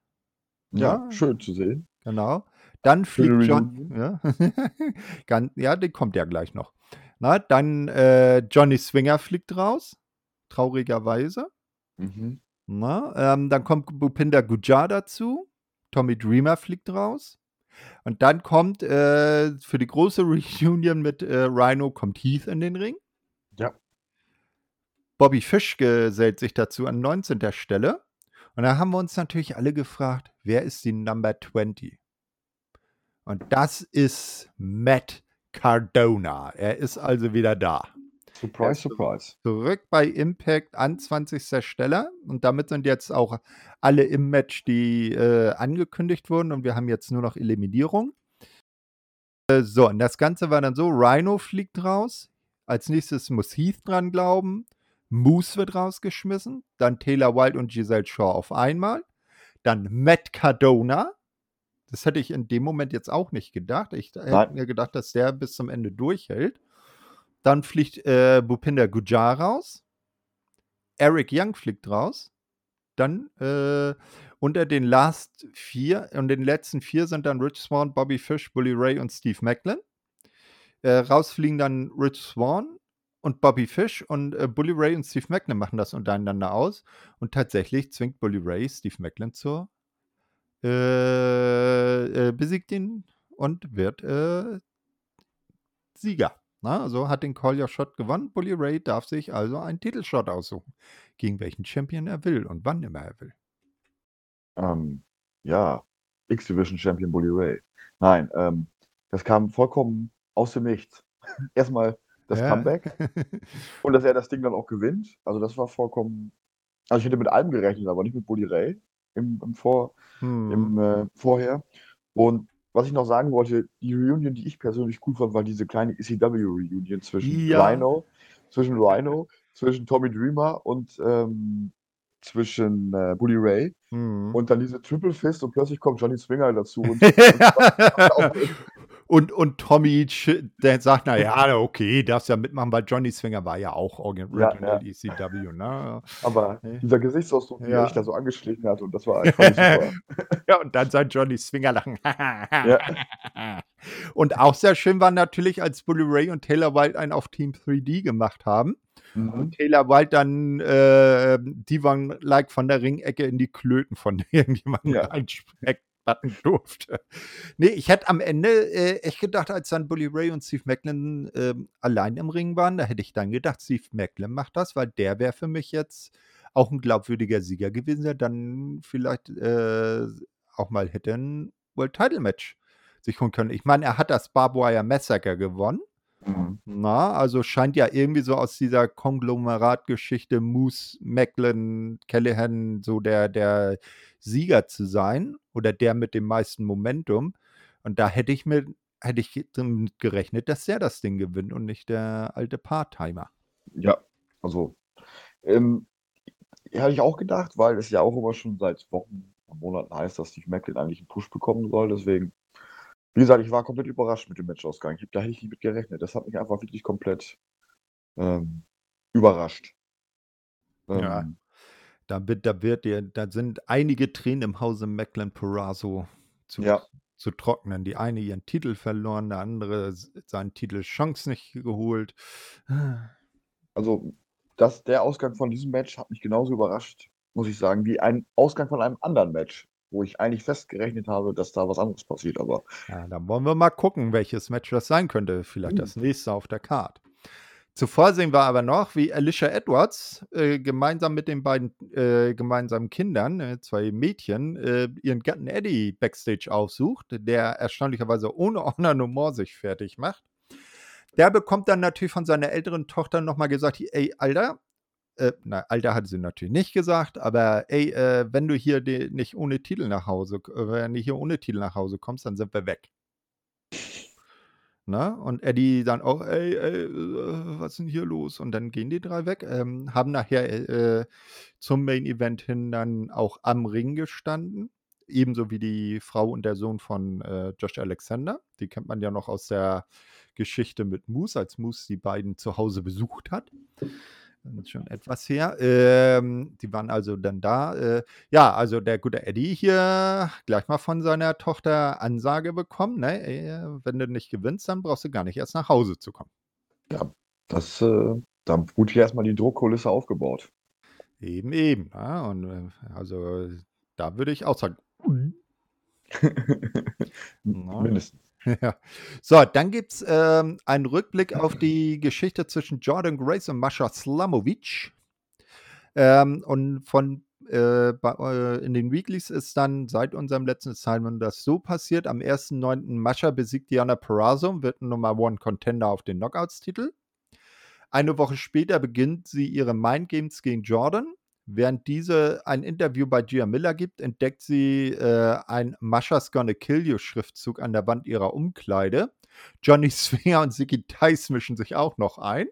Ja, Ja. schön zu sehen. Genau. Dann fliegt John. Ja. Ja, die kommt ja gleich noch. Na, dann äh, Johnny Swinger fliegt raus. Traurigerweise. Mhm. Na, ähm, dann kommt Bhupinder Gujar dazu. Tommy Dreamer fliegt raus. Und dann kommt äh, für die große Reunion mit äh, Rhino kommt Heath in den Ring. Bobby Fish gesellt sich dazu an 19. Stelle. Und da haben wir uns natürlich alle gefragt, wer ist die Number 20? Und das ist Matt Cardona. Er ist also wieder da. Surprise, surprise. Zurück bei Impact an 20. Stelle. Und damit sind jetzt auch alle im Match, die äh, angekündigt wurden. Und wir haben jetzt nur noch Eliminierung. Äh, so, und das Ganze war dann so: Rhino fliegt raus. Als nächstes muss Heath dran glauben. Moose wird rausgeschmissen. Dann Taylor Wilde und Giselle Shaw auf einmal. Dann Matt Cardona. Das hätte ich in dem Moment jetzt auch nicht gedacht. Ich hätte Nein. mir gedacht, dass der bis zum Ende durchhält. Dann fliegt äh, Bhupinder Gujar raus. Eric Young fliegt raus. Dann äh, unter den Last vier und den letzten vier sind dann Rich Swan, Bobby Fish, Bully Ray und Steve Macklin. Äh, rausfliegen dann Rich Swan und Bobby Fish und äh, Bully Ray und Steve Macklin machen das untereinander aus. Und tatsächlich zwingt Bully Ray Steve Macklin zur äh, äh, besiegt ihn und wird äh, Sieger. Na, also hat den Collier Shot gewonnen. Bully Ray darf sich also einen Titelshot aussuchen, gegen welchen Champion er will und wann immer er will. Ähm, ja, X-Division Champion Bully Ray. Nein, ähm, das kam vollkommen aus dem Nichts. Erstmal das Ja. Comeback und dass er das Ding dann auch gewinnt. Also das war vollkommen. Also ich hätte mit allem gerechnet, aber nicht mit Bully Ray im, im, Vor, Hm. im äh, Vorher. Und was ich noch sagen wollte, die Reunion, die ich persönlich cool fand, war diese kleine ECW-Reunion zwischen Ja. Rhino, zwischen Rhino, zwischen Tommy Dreamer und ähm, zwischen äh, Bully Ray. Hm. Und dann diese Triple Fist und plötzlich kommt Johnny Swinger dazu. Und, und, und Tommy, Ch- der sagt, na ja, okay, darfst ja mitmachen, weil Johnny Swinger war ja auch Original Ja, ECW, ne? aber dieser Gesichtsausdruck, Ja. er sich da so angeschlichen hat, und das war einfach super. Ja, und dann sein Johnny Swinger lachen. Ja. Und auch sehr schön war natürlich, als Bully Ray und Taylor Wilde einen auf Team 3D gemacht haben. Mhm. Und Taylor Wilde dann äh, Devon like von der Ringecke in die Klöten von irgendjemandem Ja. Einspecken durfte. Nee, ich hätte am Ende äh, echt gedacht, als dann Bully Ray und Steve Macklin ähm, allein im Ring waren, da hätte ich dann gedacht, Steve Macklin macht das, weil der wäre für mich jetzt auch ein glaubwürdiger Sieger gewesen, der dann vielleicht äh, auch mal hätte ein World Title Match sich holen können. Ich meine, er hat das Barbed Wire Massacre gewonnen. Mhm. Na, also scheint ja irgendwie so aus dieser Konglomeratgeschichte Moose, Macklin, Callahan so der, der Sieger zu sein oder der mit dem meisten Momentum. Und da hätte ich mir, hätte ich damit gerechnet, dass der das Ding gewinnt und nicht der alte Part-Timer. Ja, also ähm, hatte ich auch gedacht, weil es ja auch immer schon seit Wochen und Monaten heißt, dass Steve Macklin eigentlich einen Push bekommen soll. Deswegen, wie gesagt, ich war komplett überrascht mit dem Matchausgang. Ich, da hätte ich nicht mit gerechnet. Das hat mich einfach wirklich komplett ähm, überrascht. Ja. Da, wird, da, wird dir, da sind einige Tränen im Hause Macklin Perazzo zu, Ja. zu trocknen. Die eine ihren Titel verloren, der andere seinen Titel Chance nicht geholt. Also, das, der Ausgang von diesem Match hat mich genauso überrascht, muss ich sagen, wie ein Ausgang von einem anderen Match, wo ich eigentlich festgerechnet habe, dass da was anderes passiert. Aber Ja, dann wollen wir mal gucken, welches Match das sein könnte. Vielleicht Mhm. das nächste auf der Card. Zuvor sehen wir aber noch, wie Alicia Edwards äh, gemeinsam mit den beiden äh, gemeinsamen Kindern, äh, zwei Mädchen, äh, ihren Gatten Eddie backstage aufsucht, der erstaunlicherweise ohne Honor no more sich fertig macht. Der bekommt dann natürlich von seiner älteren Tochter nochmal gesagt, ey, Alter, äh, na, Alter hatte sie natürlich nicht gesagt, aber ey, äh, wenn du hier nicht ohne Titel nach Hause, äh, wenn du hier ohne Titel nach Hause kommst, dann sind wir weg. Ne? Und Eddie dann auch, ey, ey, äh, was ist denn hier los? Und dann gehen die drei weg, ähm, haben nachher äh, zum Main Event hin dann auch am Ring gestanden. ebenso wie die Frau und der Sohn von äh, Josh Alexander. Die kennt man ja noch aus der Geschichte mit Moose, als Moose die beiden zu Hause besucht hat. Das ist schon etwas her. Ähm, die waren also dann da. Äh, ja, also der gute Eddie hier gleich mal von seiner Tochter Ansage bekommen. Ne? Äh, wenn du nicht gewinnst, dann brauchst du gar nicht erst nach Hause zu kommen. Ja, das, äh, da wurde ja erstmal die Druckkulisse aufgebaut. Eben, eben. Ja, und äh, also da würde ich auch sagen. Mindestens. Ja. So, dann gibt es ähm, einen Rückblick auf die Geschichte zwischen Jordan Grace und Mascha Slamovic. Ähm, und von äh, äh, in den Weeklies ist dann seit unserem letzten Assignment das so passiert. Am 1.9. Mascha besiegt Diana Perazzo, wird Nummer One Contender auf den Knockouts-Titel. Eine Woche später beginnt sie ihre Mind Games gegen Jordan. Während diese ein Interview bei Gia Miller gibt, entdeckt sie äh, ein Mascha's Gonna Kill You Schriftzug an der Wand ihrer Umkleide. Johnny Swinger und Sicky Tice mischen sich auch noch ein.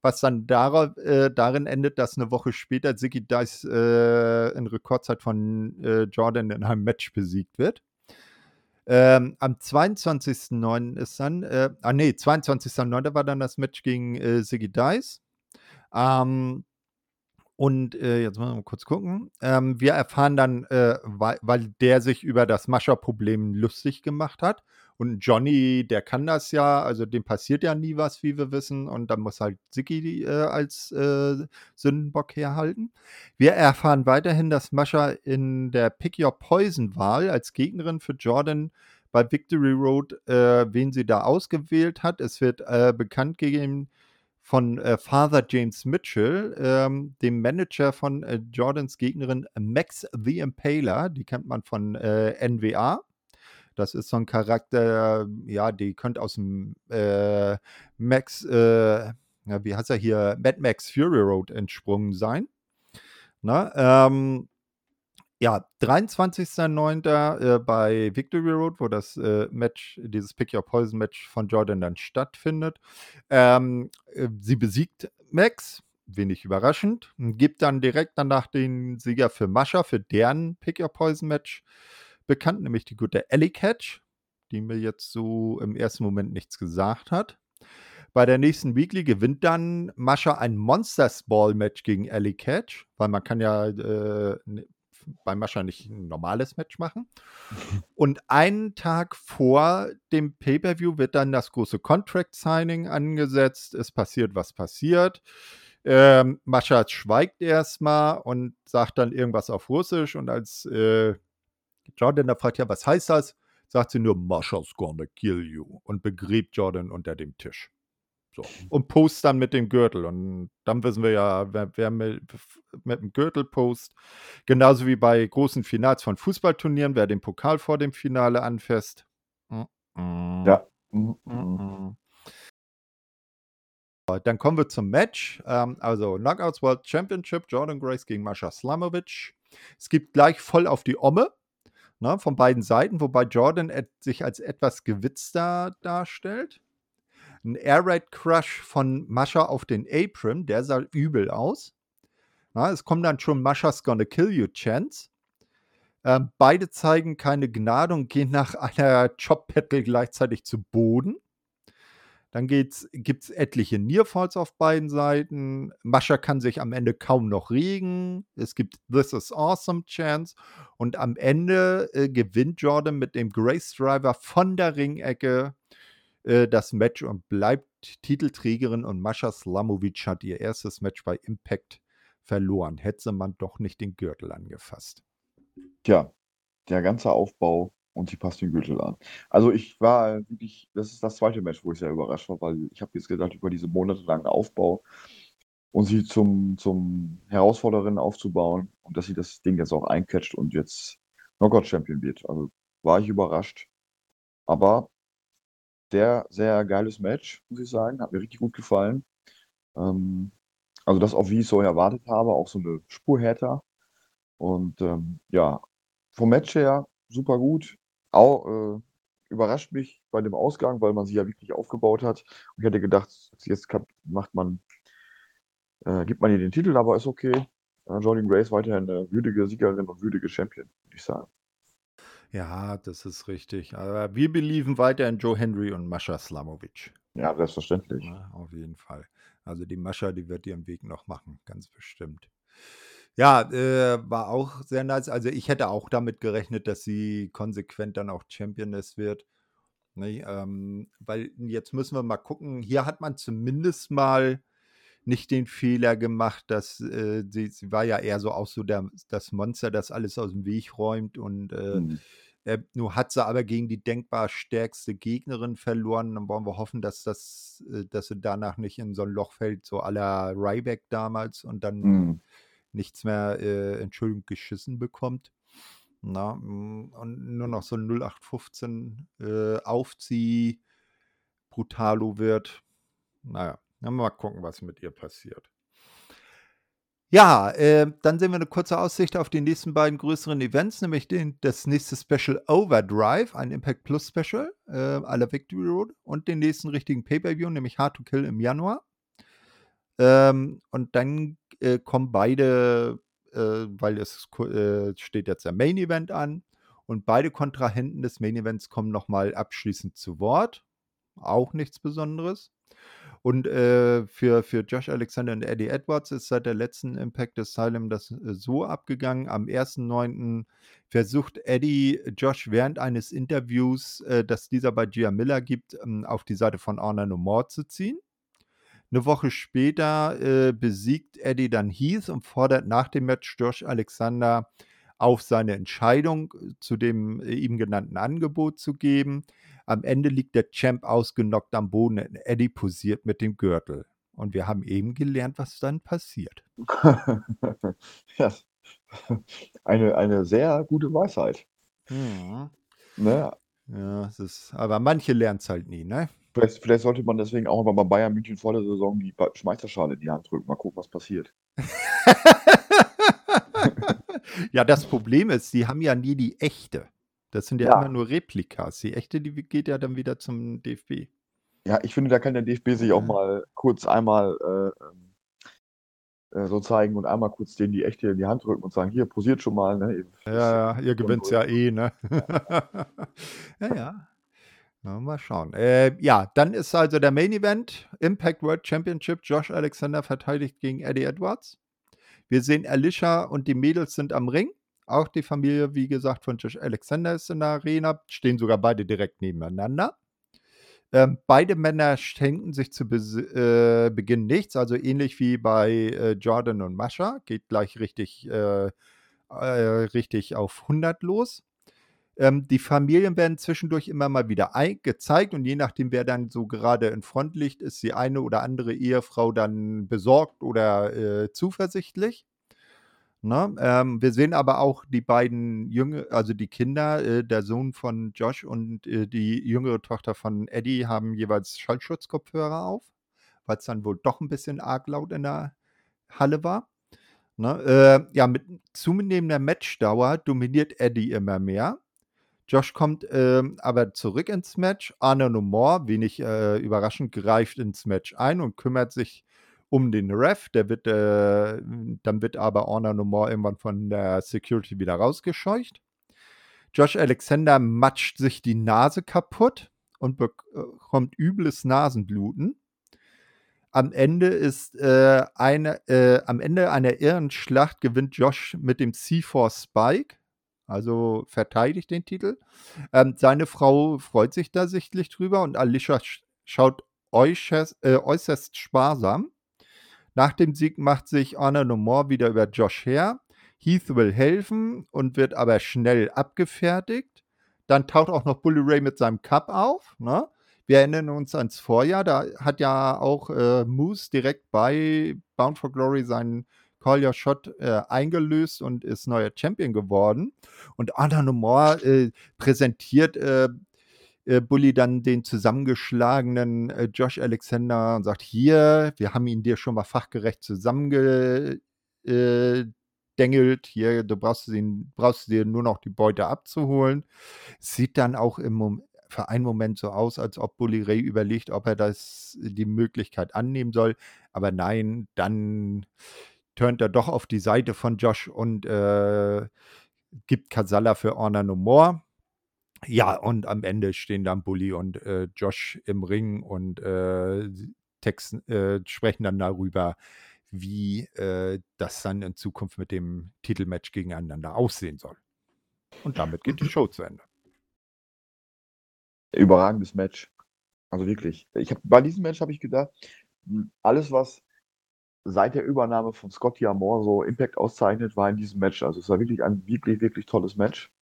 Was dann darauf, äh, darin endet, dass eine Woche später Sicky Dice äh, in Rekordzeit von äh, Jordan in einem Match besiegt wird. Ähm, am 22.09. ist dann, äh, ah nee, 22.09. war dann das Match gegen äh, Siggy Dice. Ähm, und äh, jetzt mal kurz gucken. Ähm, wir erfahren dann, äh, weil, weil, der sich über das Mascha-Problem lustig gemacht hat. Und Johnny, der kann das ja, also dem passiert ja nie was, wie wir wissen. Und dann muss halt Siki äh, als äh, Sündenbock herhalten. Wir erfahren weiterhin, dass Mascha in der Pick Your Poison-Wahl als Gegnerin für Jordan bei Victory Road, äh, wen sie da ausgewählt hat. Es wird äh, bekannt gegeben, von äh, Father James Mitchell, ähm, dem Manager von äh, Jordans Gegnerin Max the Impaler. Die kennt man von äh, NWA. Das ist so ein Charakter, ja, die könnte aus dem äh, Max, äh, ja, wie heißt er hier, Mad Max Fury Road entsprungen sein. Na, ähm, ja, 23.09. Äh, bei Victory Road, wo das äh, Match, dieses Pick Your Poison Match von Jordan dann stattfindet. Ähm, äh, sie besiegt Max, wenig überraschend, gibt dann direkt danach den Sieger für Mascha, für deren Pick Your Poison Match bekannt, nämlich die gute Ellie Catch, die mir jetzt so im ersten Moment nichts gesagt hat. Bei der nächsten Weekly gewinnt dann Mascha ein Monsters Ball Match gegen Ellie Catch, weil man kann ja äh, beim Mascha nicht ein normales Match machen. Und einen Tag vor dem Pay-Per-View wird dann das große Contract-Signing angesetzt. Es passiert, was passiert. Ähm, Mascha schweigt erstmal und sagt dann irgendwas auf Russisch. Und als äh, Jordan da fragt, ja, was heißt das? Sagt sie nur, Mascha's gonna kill you und begräbt Jordan unter dem Tisch. So. Und post dann mit dem Gürtel. Und dann wissen wir ja, wer, wer mit, mit, dem Gürtel post, genauso wie bei großen Finals von Fußballturnieren, wer den Pokal vor dem Finale anfasst. Mm -mm. Ja. Mm dann kommen wir zum Match. Ähm, also Knockouts World Championship, Jordan Grace gegen Mascha Slamovic. Es gibt gleich voll auf die Omme ne, von beiden Seiten, wobei Jordan sich als etwas gewitzter darstellt. Ein Air Raid Crush von Mascha auf den Apron, der sah übel aus. Na, es kommt dann schon Maschas Gonna Kill You Chance. Ähm, beide zeigen keine Gnade und gehen nach einer Chop-Battle gleichzeitig zu Boden. Dann gibt es etliche Nearfalls auf beiden Seiten. Mascha kann sich am Ende kaum noch regen. Es gibt This is Awesome Chance. Und am Ende äh, gewinnt Jordan mit dem Grace Driver von der Ringecke äh, das Match und bleibt Titelträgerin und Mascha Slamovic hat ihr erstes Match bei Impact verloren. Hätte man doch nicht den Gürtel angefasst. Tja, der ganze Aufbau und sie passt den Gürtel an. Also ich war wirklich, das ist das zweite Match, wo ich sehr überrascht war, weil ich habe jetzt gedacht, über diese monatelangen Aufbau und sie zum, zum Herausforderin aufzubauen und dass sie das Ding jetzt auch eincatcht und jetzt Knockout-Champion wird. Also war ich überrascht. Aber sehr, sehr geiles Match, muss ich sagen. Hat mir richtig gut gefallen. Ähm, also das auch, wie ich so erwartet habe, auch so eine Spur härter. Und ähm, ja, vom Match her super gut. Auch äh, überrascht mich bei dem Ausgang, weil man sie ja wirklich aufgebaut hat. Und ich hätte gedacht, jetzt macht man, äh, gibt man ihr den Titel, aber ist okay. Äh, Jordan Grace weiterhin eine würdige Siegerin und würdige Champion, würde ich sagen. Ja, das ist richtig. Aber wir belieben weiter in Joe Henry und Mascha Slamovic. Ja, selbstverständlich. Ja, auf jeden Fall. Also die Mascha, die wird ihren Weg noch machen, ganz bestimmt. Ja, äh, war auch sehr nice. Also ich hätte auch damit gerechnet, dass sie konsequent dann auch Championess wird. Ne, ähm, weil jetzt müssen wir mal gucken. Hier hat man zumindest mal nicht den Fehler gemacht, dass äh, sie, sie war ja eher so auch so der, das Monster, das alles aus dem Weg räumt und äh, Mhm. äh, nur hat sie aber gegen die denkbar stärkste Gegnerin verloren. Dann wollen wir hoffen, dass das, äh, dass sie danach nicht in so ein Loch fällt, so la Ryback damals und dann Mhm. nichts mehr, äh, Entschuldigung, geschissen bekommt. Na, mm, und nur noch so ein 0815 äh, Aufzieh Brutalo wird. Naja, dann mal gucken, was mit ihr passiert. Ja, äh, dann sehen wir eine kurze Aussicht auf die nächsten beiden größeren Events, nämlich den, das nächste Special Overdrive, ein Impact Plus Special, äh, à Victory Road, und den nächsten richtigen Pay-Per-View, nämlich Hard to Kill im Januar. Ähm, und dann äh, kommen beide, äh, weil es äh, steht jetzt der Main Event an, und beide Kontrahenten des Main Events kommen nochmal abschließend zu Wort. Auch nichts Besonderes. Und äh, für, für Josh Alexander und Eddie Edwards ist seit der letzten Impact Asylum das äh, so abgegangen. Am 1.9. versucht Eddie Josh während eines Interviews, äh, das dieser bei Gia Miller gibt, ähm, auf die Seite von Honor No More zu ziehen. Eine Woche später äh, besiegt Eddie dann Heath und fordert nach dem Match Josh Alexander auf seine Entscheidung äh, zu dem äh, ihm genannten Angebot zu geben. Am Ende liegt der Champ ausgenockt am Boden. und Eddie posiert mit dem Gürtel. Und wir haben eben gelernt, was dann passiert. ja. Eine, eine sehr gute Weisheit. Mhm. Ne? Ja, es ist, aber manche lernen es halt nie, ne? Vielleicht, vielleicht sollte man deswegen auch mal bei Bayern München vor der Saison die Ba- Meisterschale in die Hand drücken. Mal gucken, was passiert. ja, das Problem ist, sie haben ja nie die echte. Das sind ja, Ja. immer nur Replikas. Die echte, die geht ja dann wieder zum DFB. Ja, ich finde, da kann der DFB sich auch mal kurz einmal äh, ähm, äh, so zeigen und einmal kurz denen die echte in die Hand drücken und sagen, hier, posiert schon mal. Ne? Ja, ja, ihr gewinnt ja eh, ne? ja, ja. Na, mal schauen. Äh, ja, dann ist also der Main Event: Impact World Championship. Josh Alexander verteidigt gegen Eddie Edwards. Wir sehen Alicia und die Mädels sind am Ring. Auch die Familie, wie gesagt, von Josh Alexander ist in der Arena. Stehen sogar beide direkt nebeneinander. Ähm, beide Männer schenken sich zu Bes äh, Beginn nichts, also ähnlich wie bei äh, Jordan und Mascha. Geht gleich richtig, äh, äh, richtig auf 100 los. Ähm, die Familien werden zwischendurch immer mal wieder gezeigt und je nachdem, wer dann so gerade in Front liegt, ist die eine oder andere Ehefrau dann besorgt oder äh, zuversichtlich. Ne? Ähm, wir sehen aber auch die beiden Jünger, also die Kinder, äh, der Sohn von Josh und äh, die jüngere Tochter von Eddie haben jeweils Schallschutzkopfhörer auf, weil es dann wohl doch ein bisschen arg laut in der Halle war. Ne? Äh, ja, mit zunehmender Matchdauer dominiert Eddie immer mehr. Josh kommt ähm, aber zurück ins Match. Arne No More, wenig äh, überraschend, greift ins Match ein und kümmert sich um den Ref. Der wird, äh, dann wird aber Honor No More irgendwann von der Security wieder rausgescheucht. Josh Alexander matscht sich die Nase kaputt und bekommt übles Nasenbluten. Am Ende ist äh, eine, äh, am Ende einer irren Schlacht gewinnt Josh mit dem C4 Spike, also verteidigt den Titel. Ähm, seine Frau freut sich da sichtlich drüber und Alicia sch schaut äußerst, äh, äußerst sparsam. Nach dem Sieg macht sich Honor No More wieder über Josh her. Heath will helfen und wird aber schnell abgefertigt. Dann taucht auch noch Bully Ray mit seinem Cup auf. Ne? Wir erinnern uns ans Vorjahr, da hat ja auch äh, Moose direkt bei Bound for Glory seinen Call Your Shot äh, eingelöst und ist neuer Champion geworden. Und Honor No More äh, präsentiert äh, äh, Bully dann den zusammengeschlagenen äh, Josh Alexander und sagt, hier, wir haben ihn dir schon mal fachgerecht zusammengedengelt. Hier, du brauchst, ihn, brauchst dir nur noch die Beute abzuholen. Sieht dann auch im Mom für einen Moment so aus, als ob Bully Ray überlegt, ob er das die Möglichkeit annehmen soll. Aber nein, dann turnt er doch auf die Seite von Josh und äh, gibt Kasala für Honor No More. Ja, und am Ende stehen dann Bully und äh, Josh im Ring und äh, texten, äh, sprechen dann darüber, wie äh, das dann in Zukunft mit dem Titelmatch gegeneinander aussehen soll. Und damit geht die Show zu Ende. Überragendes Match. Also wirklich. Ich hab, bei diesem Match habe ich gedacht, alles, was seit der Übernahme von Scotty Amore so Impact auszeichnet, war in diesem Match. Also es war wirklich ein wirklich, wirklich tolles Match.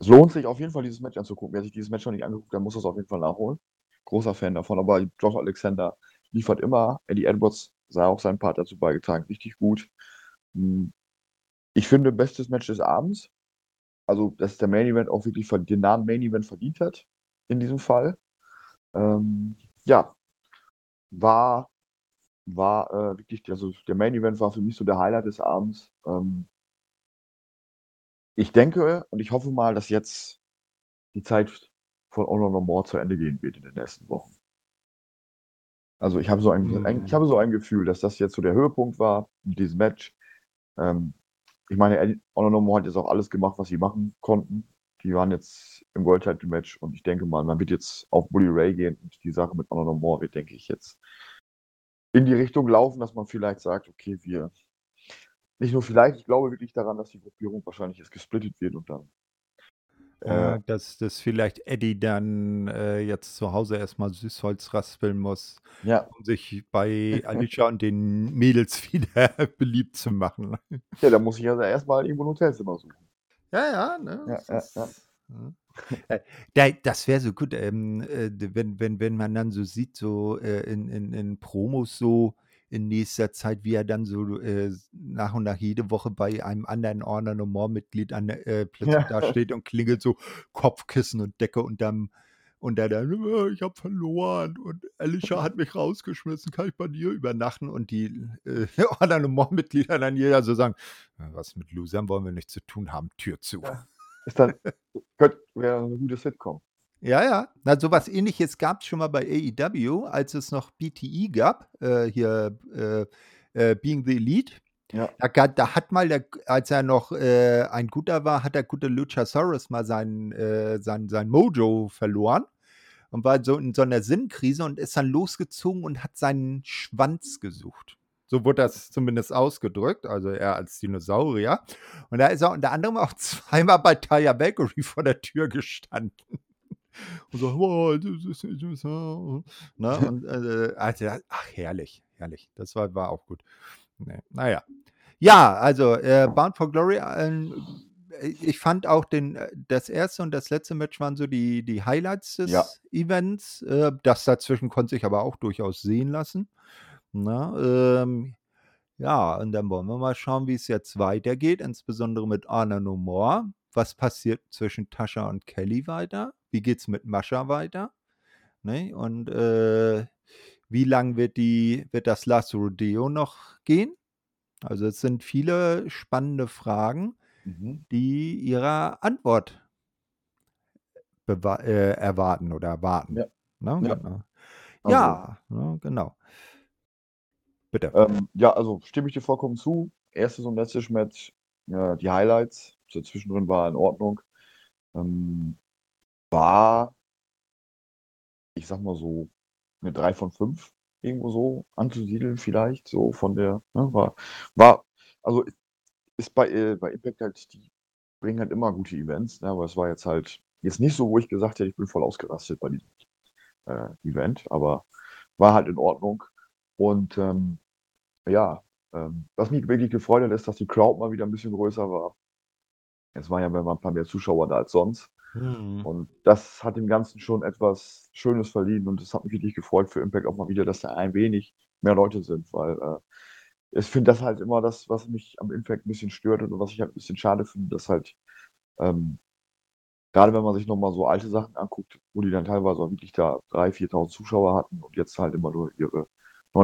Es lohnt sich auf jeden Fall, dieses Match anzugucken. Wer sich dieses Match noch nicht angeguckt hat, muss das auf jeden Fall nachholen. Großer Fan davon. Aber Josh Alexander liefert immer. Eddie Edwards sah auch seinen Part dazu beigetragen. Richtig gut. Hm. Ich finde, bestes Match des Abends. Also, dass der Main Event auch wirklich den Namen Main Event verdient hat. In diesem Fall. Ähm, ja. War, war äh, wirklich, also der Main Event war für mich so der Highlight des Abends. Ähm, ich denke und ich hoffe mal, dass jetzt die Zeit von Honor No More zu Ende gehen wird in den nächsten Wochen. Also ich habe so ein, Mhm. ein ich habe so ein Gefühl, dass das jetzt so der Höhepunkt war in diesem Match. Ähm, ich meine, Honor No More hat jetzt auch alles gemacht, was sie machen konnten. Die waren jetzt im World Title Match und ich denke mal, man wird jetzt auf Bully Ray gehen und die Sache mit Honor No More wird, denke ich, jetzt in die Richtung laufen, dass man vielleicht sagt, okay, wir nicht nur vielleicht, ich glaube wirklich daran, dass die Gruppierung wahrscheinlich jetzt gesplittet wird und dann äh, dass, dass vielleicht Eddie dann äh, jetzt zu Hause erstmal Süßholz raspeln muss, ja, um sich bei Alicia und den Mädels wieder beliebt zu machen. ja, da muss ich also erstmal irgendwo ein Hotelzimmer suchen. Ja, ja, ne? Ja, ja, ja. Äh, da- Das wäre so gut, ähm, äh, wenn, wenn, wenn man dann so sieht, so äh, in, in, in Promos so in nächster Zeit, wie er dann so äh, nach und nach jede Woche bei einem anderen Honor No More Mitglied an, der- äh, plötzlich Ja. da steht und klingelt so Kopfkissen und Decke unterm und der dann, "Äh, ich habe verloren und Alicia hat mich rausgeschmissen, kann ich bei dir übernachten? Und die äh, Honor No More Mitglieder dann jeder so sagen, "Ja, was mit Losern wollen wir nichts zu tun haben, Tür zu. Ja. Ist dann, könnte, wäre eine gute Sitcom. Ja, ja. Na, sowas ähnliches gab es schon mal bei AEW, als es noch BTE gab, äh, hier äh, äh, Being the Elite. Ja. Da, da hat mal, der, als er noch äh, ein guter war, hat der gute Luchasaurus mal sein, äh, sein, sein Mojo verloren und war so in so einer Sinnkrise und ist dann losgezogen und hat seinen Schwanz gesucht. So wurde das zumindest ausgedrückt, also er als Dinosaurier. Und da ist er unter anderem auch zweimal bei Taya Valkyrie vor der Tür gestanden. Und so, oh, ne? Und äh, also, ach, herrlich, herrlich. Das war, war auch gut. Nee, naja. Ja, also äh, Bound for Glory, ähm, ich fand auch den, äh, das erste und das letzte Match waren so die, die Highlights des Ja. Events. Äh, das dazwischen konnte sich aber auch durchaus sehen lassen. Na, ähm, ja, und dann wollen wir mal schauen, wie es jetzt weitergeht, insbesondere mit Anna No More. Was passiert zwischen Tascha und Kelly weiter? Wie geht's mit Mascha weiter? Ne? Und äh, wie lang wird die, wird das Last Rodeo noch gehen? Also es sind viele spannende Fragen, Mhm. die ihrer Antwort äh, erwarten oder erwarten. Ja. Ne? Ja. Genau. Also, Ja, ne, genau. Bitte. Ähm, ja, also stimme ich dir vollkommen zu. Erstes und letztes Match, ja, die Highlights. So zwischendrin war in Ordnung. Ähm, war, ich sag mal so, eine 3 von 5 irgendwo so anzusiedeln, vielleicht. So von der, ne, war, war, also ist bei, äh, bei Impact halt, die bringen halt immer gute Events, ne, aber es war jetzt halt jetzt nicht so, wo ich gesagt hätte, ich bin voll ausgerastet bei diesem äh, Event, aber war halt in Ordnung. Und ähm, ja, ähm, was mich wirklich gefreut hat, ist, dass die Crowd mal wieder ein bisschen größer war. Es waren ja mal ein paar mehr Zuschauer da als sonst. Mhm. Und das hat dem Ganzen schon etwas Schönes verliehen. Und es hat mich wirklich gefreut für Impact auch mal wieder, dass da ein wenig mehr Leute sind, weil äh, ich finde das halt immer das, was mich am Impact ein bisschen stört und was ich halt ein bisschen schade finde, dass halt, ähm, gerade wenn man sich nochmal so alte Sachen anguckt, wo die dann teilweise auch wirklich da 3.000, 4.000 Zuschauer hatten und jetzt halt immer nur ihre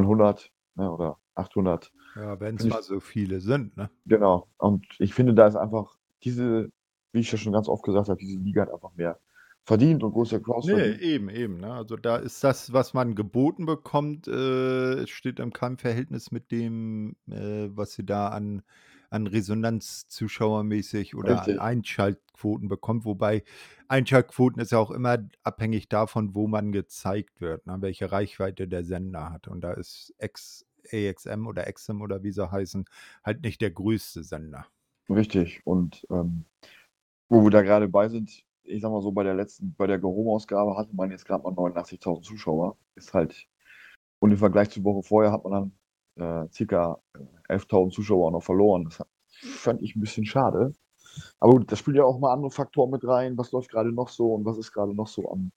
900 ne, oder 800 Ja, wenn es mal so viele sind, ne? Genau. Und ich finde, da ist einfach diese, wie ich ja schon ganz oft gesagt habe, diese Liga hat einfach mehr verdient und größere Crowds Nee, verdient. eben, eben. Ne? Also da ist das, was man geboten bekommt, äh, steht im keinem Verhältnis mit dem, äh, was sie da an, an Resonanz zuschauermäßig oder an Richtig. Einschaltquoten bekommt. Wobei Einschaltquoten ist ja auch immer abhängig davon, wo man gezeigt wird, ne, welche Reichweite der Sender hat. Und da ist X, AXM oder XM oder wie sie heißen, halt nicht der größte Sender. Richtig. Und ähm, wo wir da gerade bei sind, ich sag mal so, bei der letzten, bei der Gehome-Ausgabe hatte man jetzt gerade mal 89.000 Zuschauer. Ist halt, und im Vergleich zur Woche vorher hat man dann äh, circa 11.000 Zuschauer noch verloren. Das fand ich ein bisschen schade. Aber gut, da spielt ja auch mal andere Faktoren mit rein. Was läuft gerade noch so und was ist gerade noch so am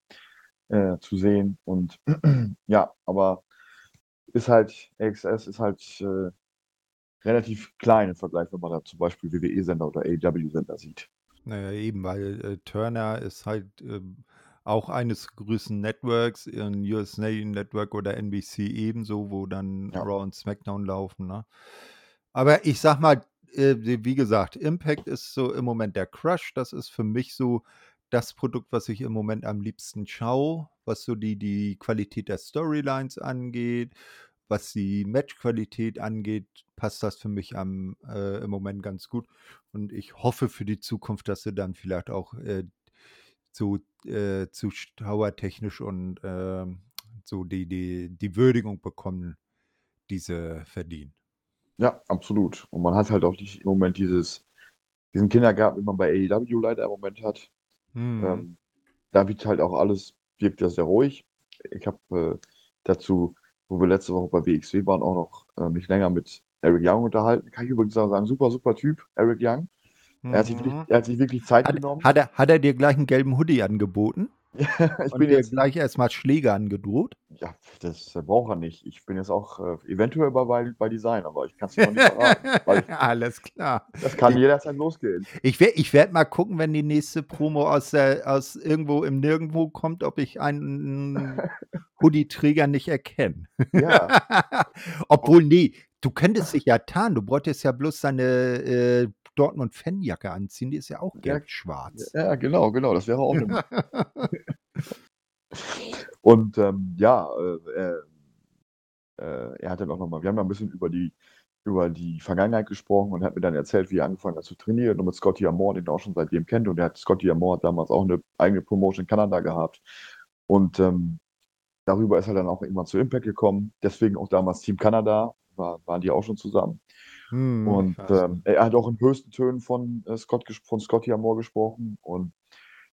äh, zu sehen? Und ja, aber ist halt, AXS ist halt äh, relativ klein im Vergleich, wenn man da zum Beispiel WWE-Sender oder AEW-Sender sieht. Naja, eben, weil äh, Turner ist halt ähm, auch eines größten Networks, ein USA Network oder NBC ebenso, wo dann Ja. Raw und SmackDown laufen. Ne? Aber ich sag mal, äh, wie gesagt, Impact ist so im Moment der Crush. Das ist für mich so das Produkt, was ich im Moment am liebsten schaue, was so die, die Qualität der Storylines angeht, was die Matchqualität angeht, passt das für mich am, äh, im Moment ganz gut. Und ich hoffe für die Zukunft, dass sie dann vielleicht auch äh, so äh, zuschauertechnisch und ähm, so die, die, die Würdigung bekommen, die sie verdienen. Ja, absolut. Und man hat halt auch nicht im Moment dieses, diesen Kindergarten, wie man bei AEW leider im Moment hat. Hm. Ähm, da wird halt auch alles, wirkt ja sehr ruhig. Ich habe äh, dazu, wo wir letzte Woche bei WXW waren, auch noch äh, mich länger mit Eric Young unterhalten. Kann ich übrigens auch sagen, super, super Typ, Eric Young. Er, hat sich wirklich, Mhm. er hat sich wirklich Zeit Hat, genommen. hat, er, hat er dir gleich einen gelben Hoodie angeboten ich und bin dir jetzt, gleich erstmal Schläge angedroht? ja, das äh, braucht er nicht. Ich bin jetzt auch äh, eventuell bei, bei, Design, aber ich kann es dir noch nicht verraten. ich, Alles klar. das kann jederzeit losgehen. ich werde ich werd mal gucken, wenn die nächste Promo aus, der, aus irgendwo im Nirgendwo kommt, ob ich einen Hoodie-Träger nicht erkenne. Ja, Obwohl, nee, du könntest dich ja tarnen. Du bräuchtest ja bloß deine äh, Dortmund-Fanjacke anziehen. Die ist ja auch ja, gelb-schwarz. ja, genau, genau. Das wäre auch eine Und ähm, ja, äh, äh, äh, er hat dann auch nochmal, wir haben ja ein bisschen über die, über die Vergangenheit gesprochen und hat mir dann erzählt, wie er angefangen hat zu trainieren und mit Scotty Amore, den er auch schon seitdem kennt. Und er hat, Scotty Amore damals auch eine eigene Promotion in Kanada gehabt. Und ähm, darüber ist er dann auch irgendwann zu Impact gekommen. Deswegen auch damals Team Kanada, war, waren die auch schon zusammen. Hm, Und ähm, er hat auch in höchsten Tönen von, äh, Scott, von Scotty Amore gesprochen. Und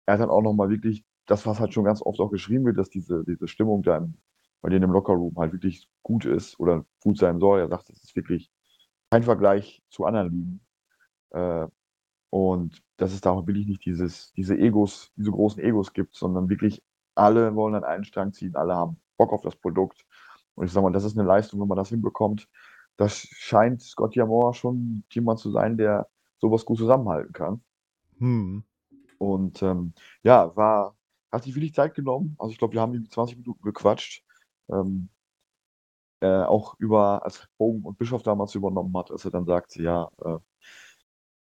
er hat dann auch nochmal wirklich das, was halt schon ganz oft auch geschrieben wird, dass diese, diese Stimmung da im, bei denen im Lockerroom halt wirklich gut ist oder gut sein soll. Er sagt, das ist wirklich kein Vergleich zu anderen Ligen. Äh, und dass es da auch wirklich nicht dieses, diese Egos, diese großen Egos gibt, sondern wirklich alle wollen an einen Strang ziehen, alle haben Bock auf das Produkt. Und ich sag mal, das ist eine Leistung, wenn man das hinbekommt. Das scheint Scott Yamora schon jemand zu sein, der sowas gut zusammenhalten kann. Hm. Und ähm, ja, war, hat sich wirklich Zeit genommen. Also ich glaube, wir haben irgendwie 20 Minuten gequatscht. Ähm, äh, auch über, als Bogen und Bischof damals übernommen hat, als er dann sagte, ja, äh,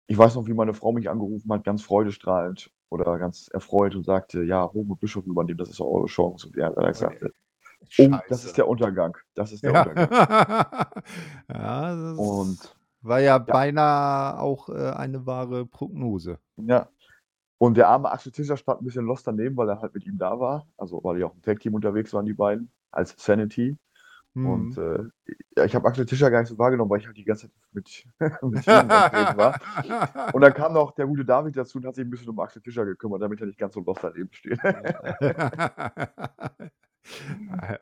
ich weiß noch, wie meine Frau mich angerufen hat, ganz freudestrahlend oder ganz erfreut und sagte, ja, und Bischof übernehmen, das ist doch eure Chance. Und er hat dann gesagt, oh, das ist Scheiße. der Untergang. Das ist der Ja. Untergang. ja, das Und war ja ja, beinahe auch äh, eine wahre Prognose. ja. Und der arme Axel Tischer stand ein bisschen lost daneben, weil er halt mit ihm da war. Also, weil die auch im Tag-Team unterwegs waren, die beiden, als Sanity. Und Hm. äh, ich habe Axel Tischer gar nicht so wahrgenommen, weil ich halt die ganze Zeit mit, mit vertreten war. Und dann kam noch der gute David dazu und hat sich ein bisschen um Axel Tischer gekümmert, damit er nicht ganz so lost daneben steht.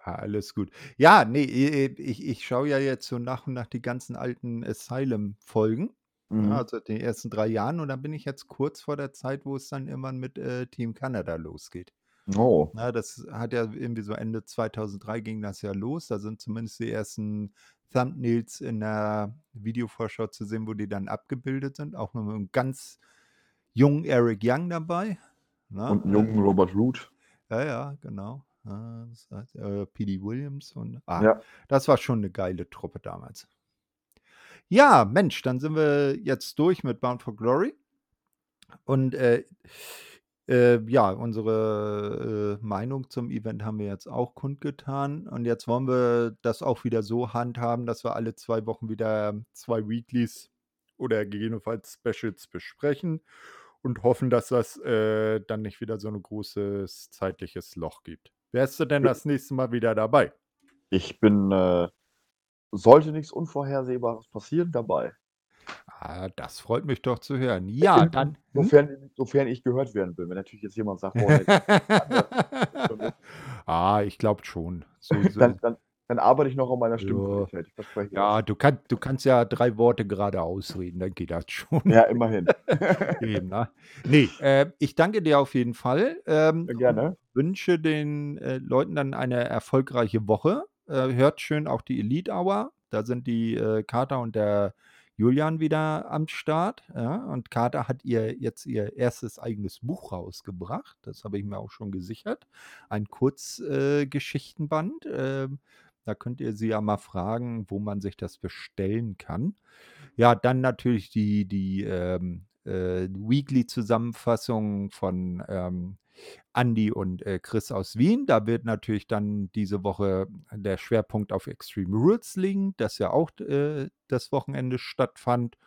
Alles gut. Ja, nee, ich, ich schaue ja jetzt so nach und nach die ganzen alten Asylum-Folgen. Ja, Mhm. also die ersten drei Jahren und dann bin ich jetzt kurz vor der Zeit, wo es dann immer mit äh, Team Canada losgeht. Oh, Na, das hat ja irgendwie so Ende 2003 ging das ja los. Da sind zumindest die ersten Thumbnails in der Videovorschau zu sehen, wo die dann abgebildet sind. Auch mit einem ganz jungen Eric Young dabei. Na, und einen äh, jungen Robert Root. ja, ja, genau. Ja, das heißt, äh, P.D. Williams und ah, Ja, das war schon eine geile Truppe damals. Ja, Mensch, dann sind wir jetzt durch mit Bound for Glory. Und äh, äh, ja, unsere äh, Meinung zum Event haben wir jetzt auch kundgetan. Und jetzt wollen wir das auch wieder so handhaben, dass wir alle zwei Wochen wieder zwei Weeklies oder gegebenenfalls Specials besprechen und hoffen, dass das, äh, dann nicht wieder so 'n großes zeitliches Loch gibt. Wärst du denn das nächste Mal wieder dabei? Ich bin, äh sollte nichts Unvorhersehbares passieren, dabei. Ah, das freut mich doch zu hören. Ja, dann mhm. Sofern sofern ich gehört werden will. Wenn natürlich jetzt jemand sagt: „Boah, Ah, ich glaube schon. So so Dann dann dann arbeite ich noch an meiner Ja. Stimmqualität. Ich verspreche Ja, du kann du kannst ja 3 Worte gerade ausreden, dann geht das schon. Ja, immerhin. Eben, ne? Ne, äh, ich danke dir auf jeden Fall, ähm, Ja, gerne. wünsche den, äh, Leuten dann eine erfolgreiche Woche. Äh, hört schön auch die Elite Hour. Da sind die, äh, Kater und der Julian wieder am Start, ja? Und Kater hat ihr jetzt ihr 1. eigenes Buch rausgebracht. Das habe ich mir auch schon gesichert. Ein Kurz äh. Ähm, da könnt ihr sie ja mal fragen, wo man sich das bestellen kann. Ja, dann natürlich die die, ähm, äh, Weekly-Zusammenfassung von, ähm, Andi und, äh, Chris aus Wien. Da wird natürlich dann diese Woche der Schwerpunkt auf Extreme Rules liegen, das ja auch äh, das Wochenende stattfand.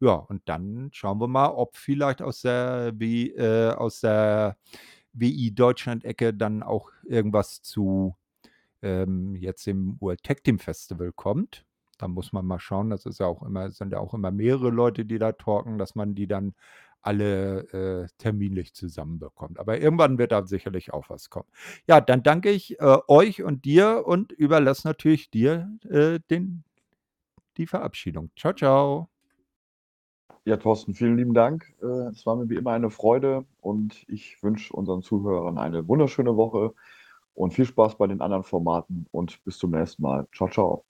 Ja, und dann schauen wir mal, ob vielleicht aus der W äh, aus der WI Deutschland-Ecke dann auch irgendwas zu, ähm, jetzt dem World Tag Team Festival kommt. Da muss man mal schauen. Das ist ja auch immer sind ja auch immer mehrere Leute, die da talken, dass man die dann alle, äh, terminlich zusammenbekommt. Aber irgendwann wird da sicherlich auch was kommen. Ja, dann danke ich, äh, euch und dir und überlasse natürlich dir, äh, den die Verabschiedung. Tschau, tschau. Ja, Thorsten, vielen lieben Dank. Äh, es war mir wie immer eine Freude und ich wünsche unseren Zuhörern eine wunderschöne Woche und viel Spaß bei den anderen Formaten und bis zum nächsten Mal. Tschau, tschau.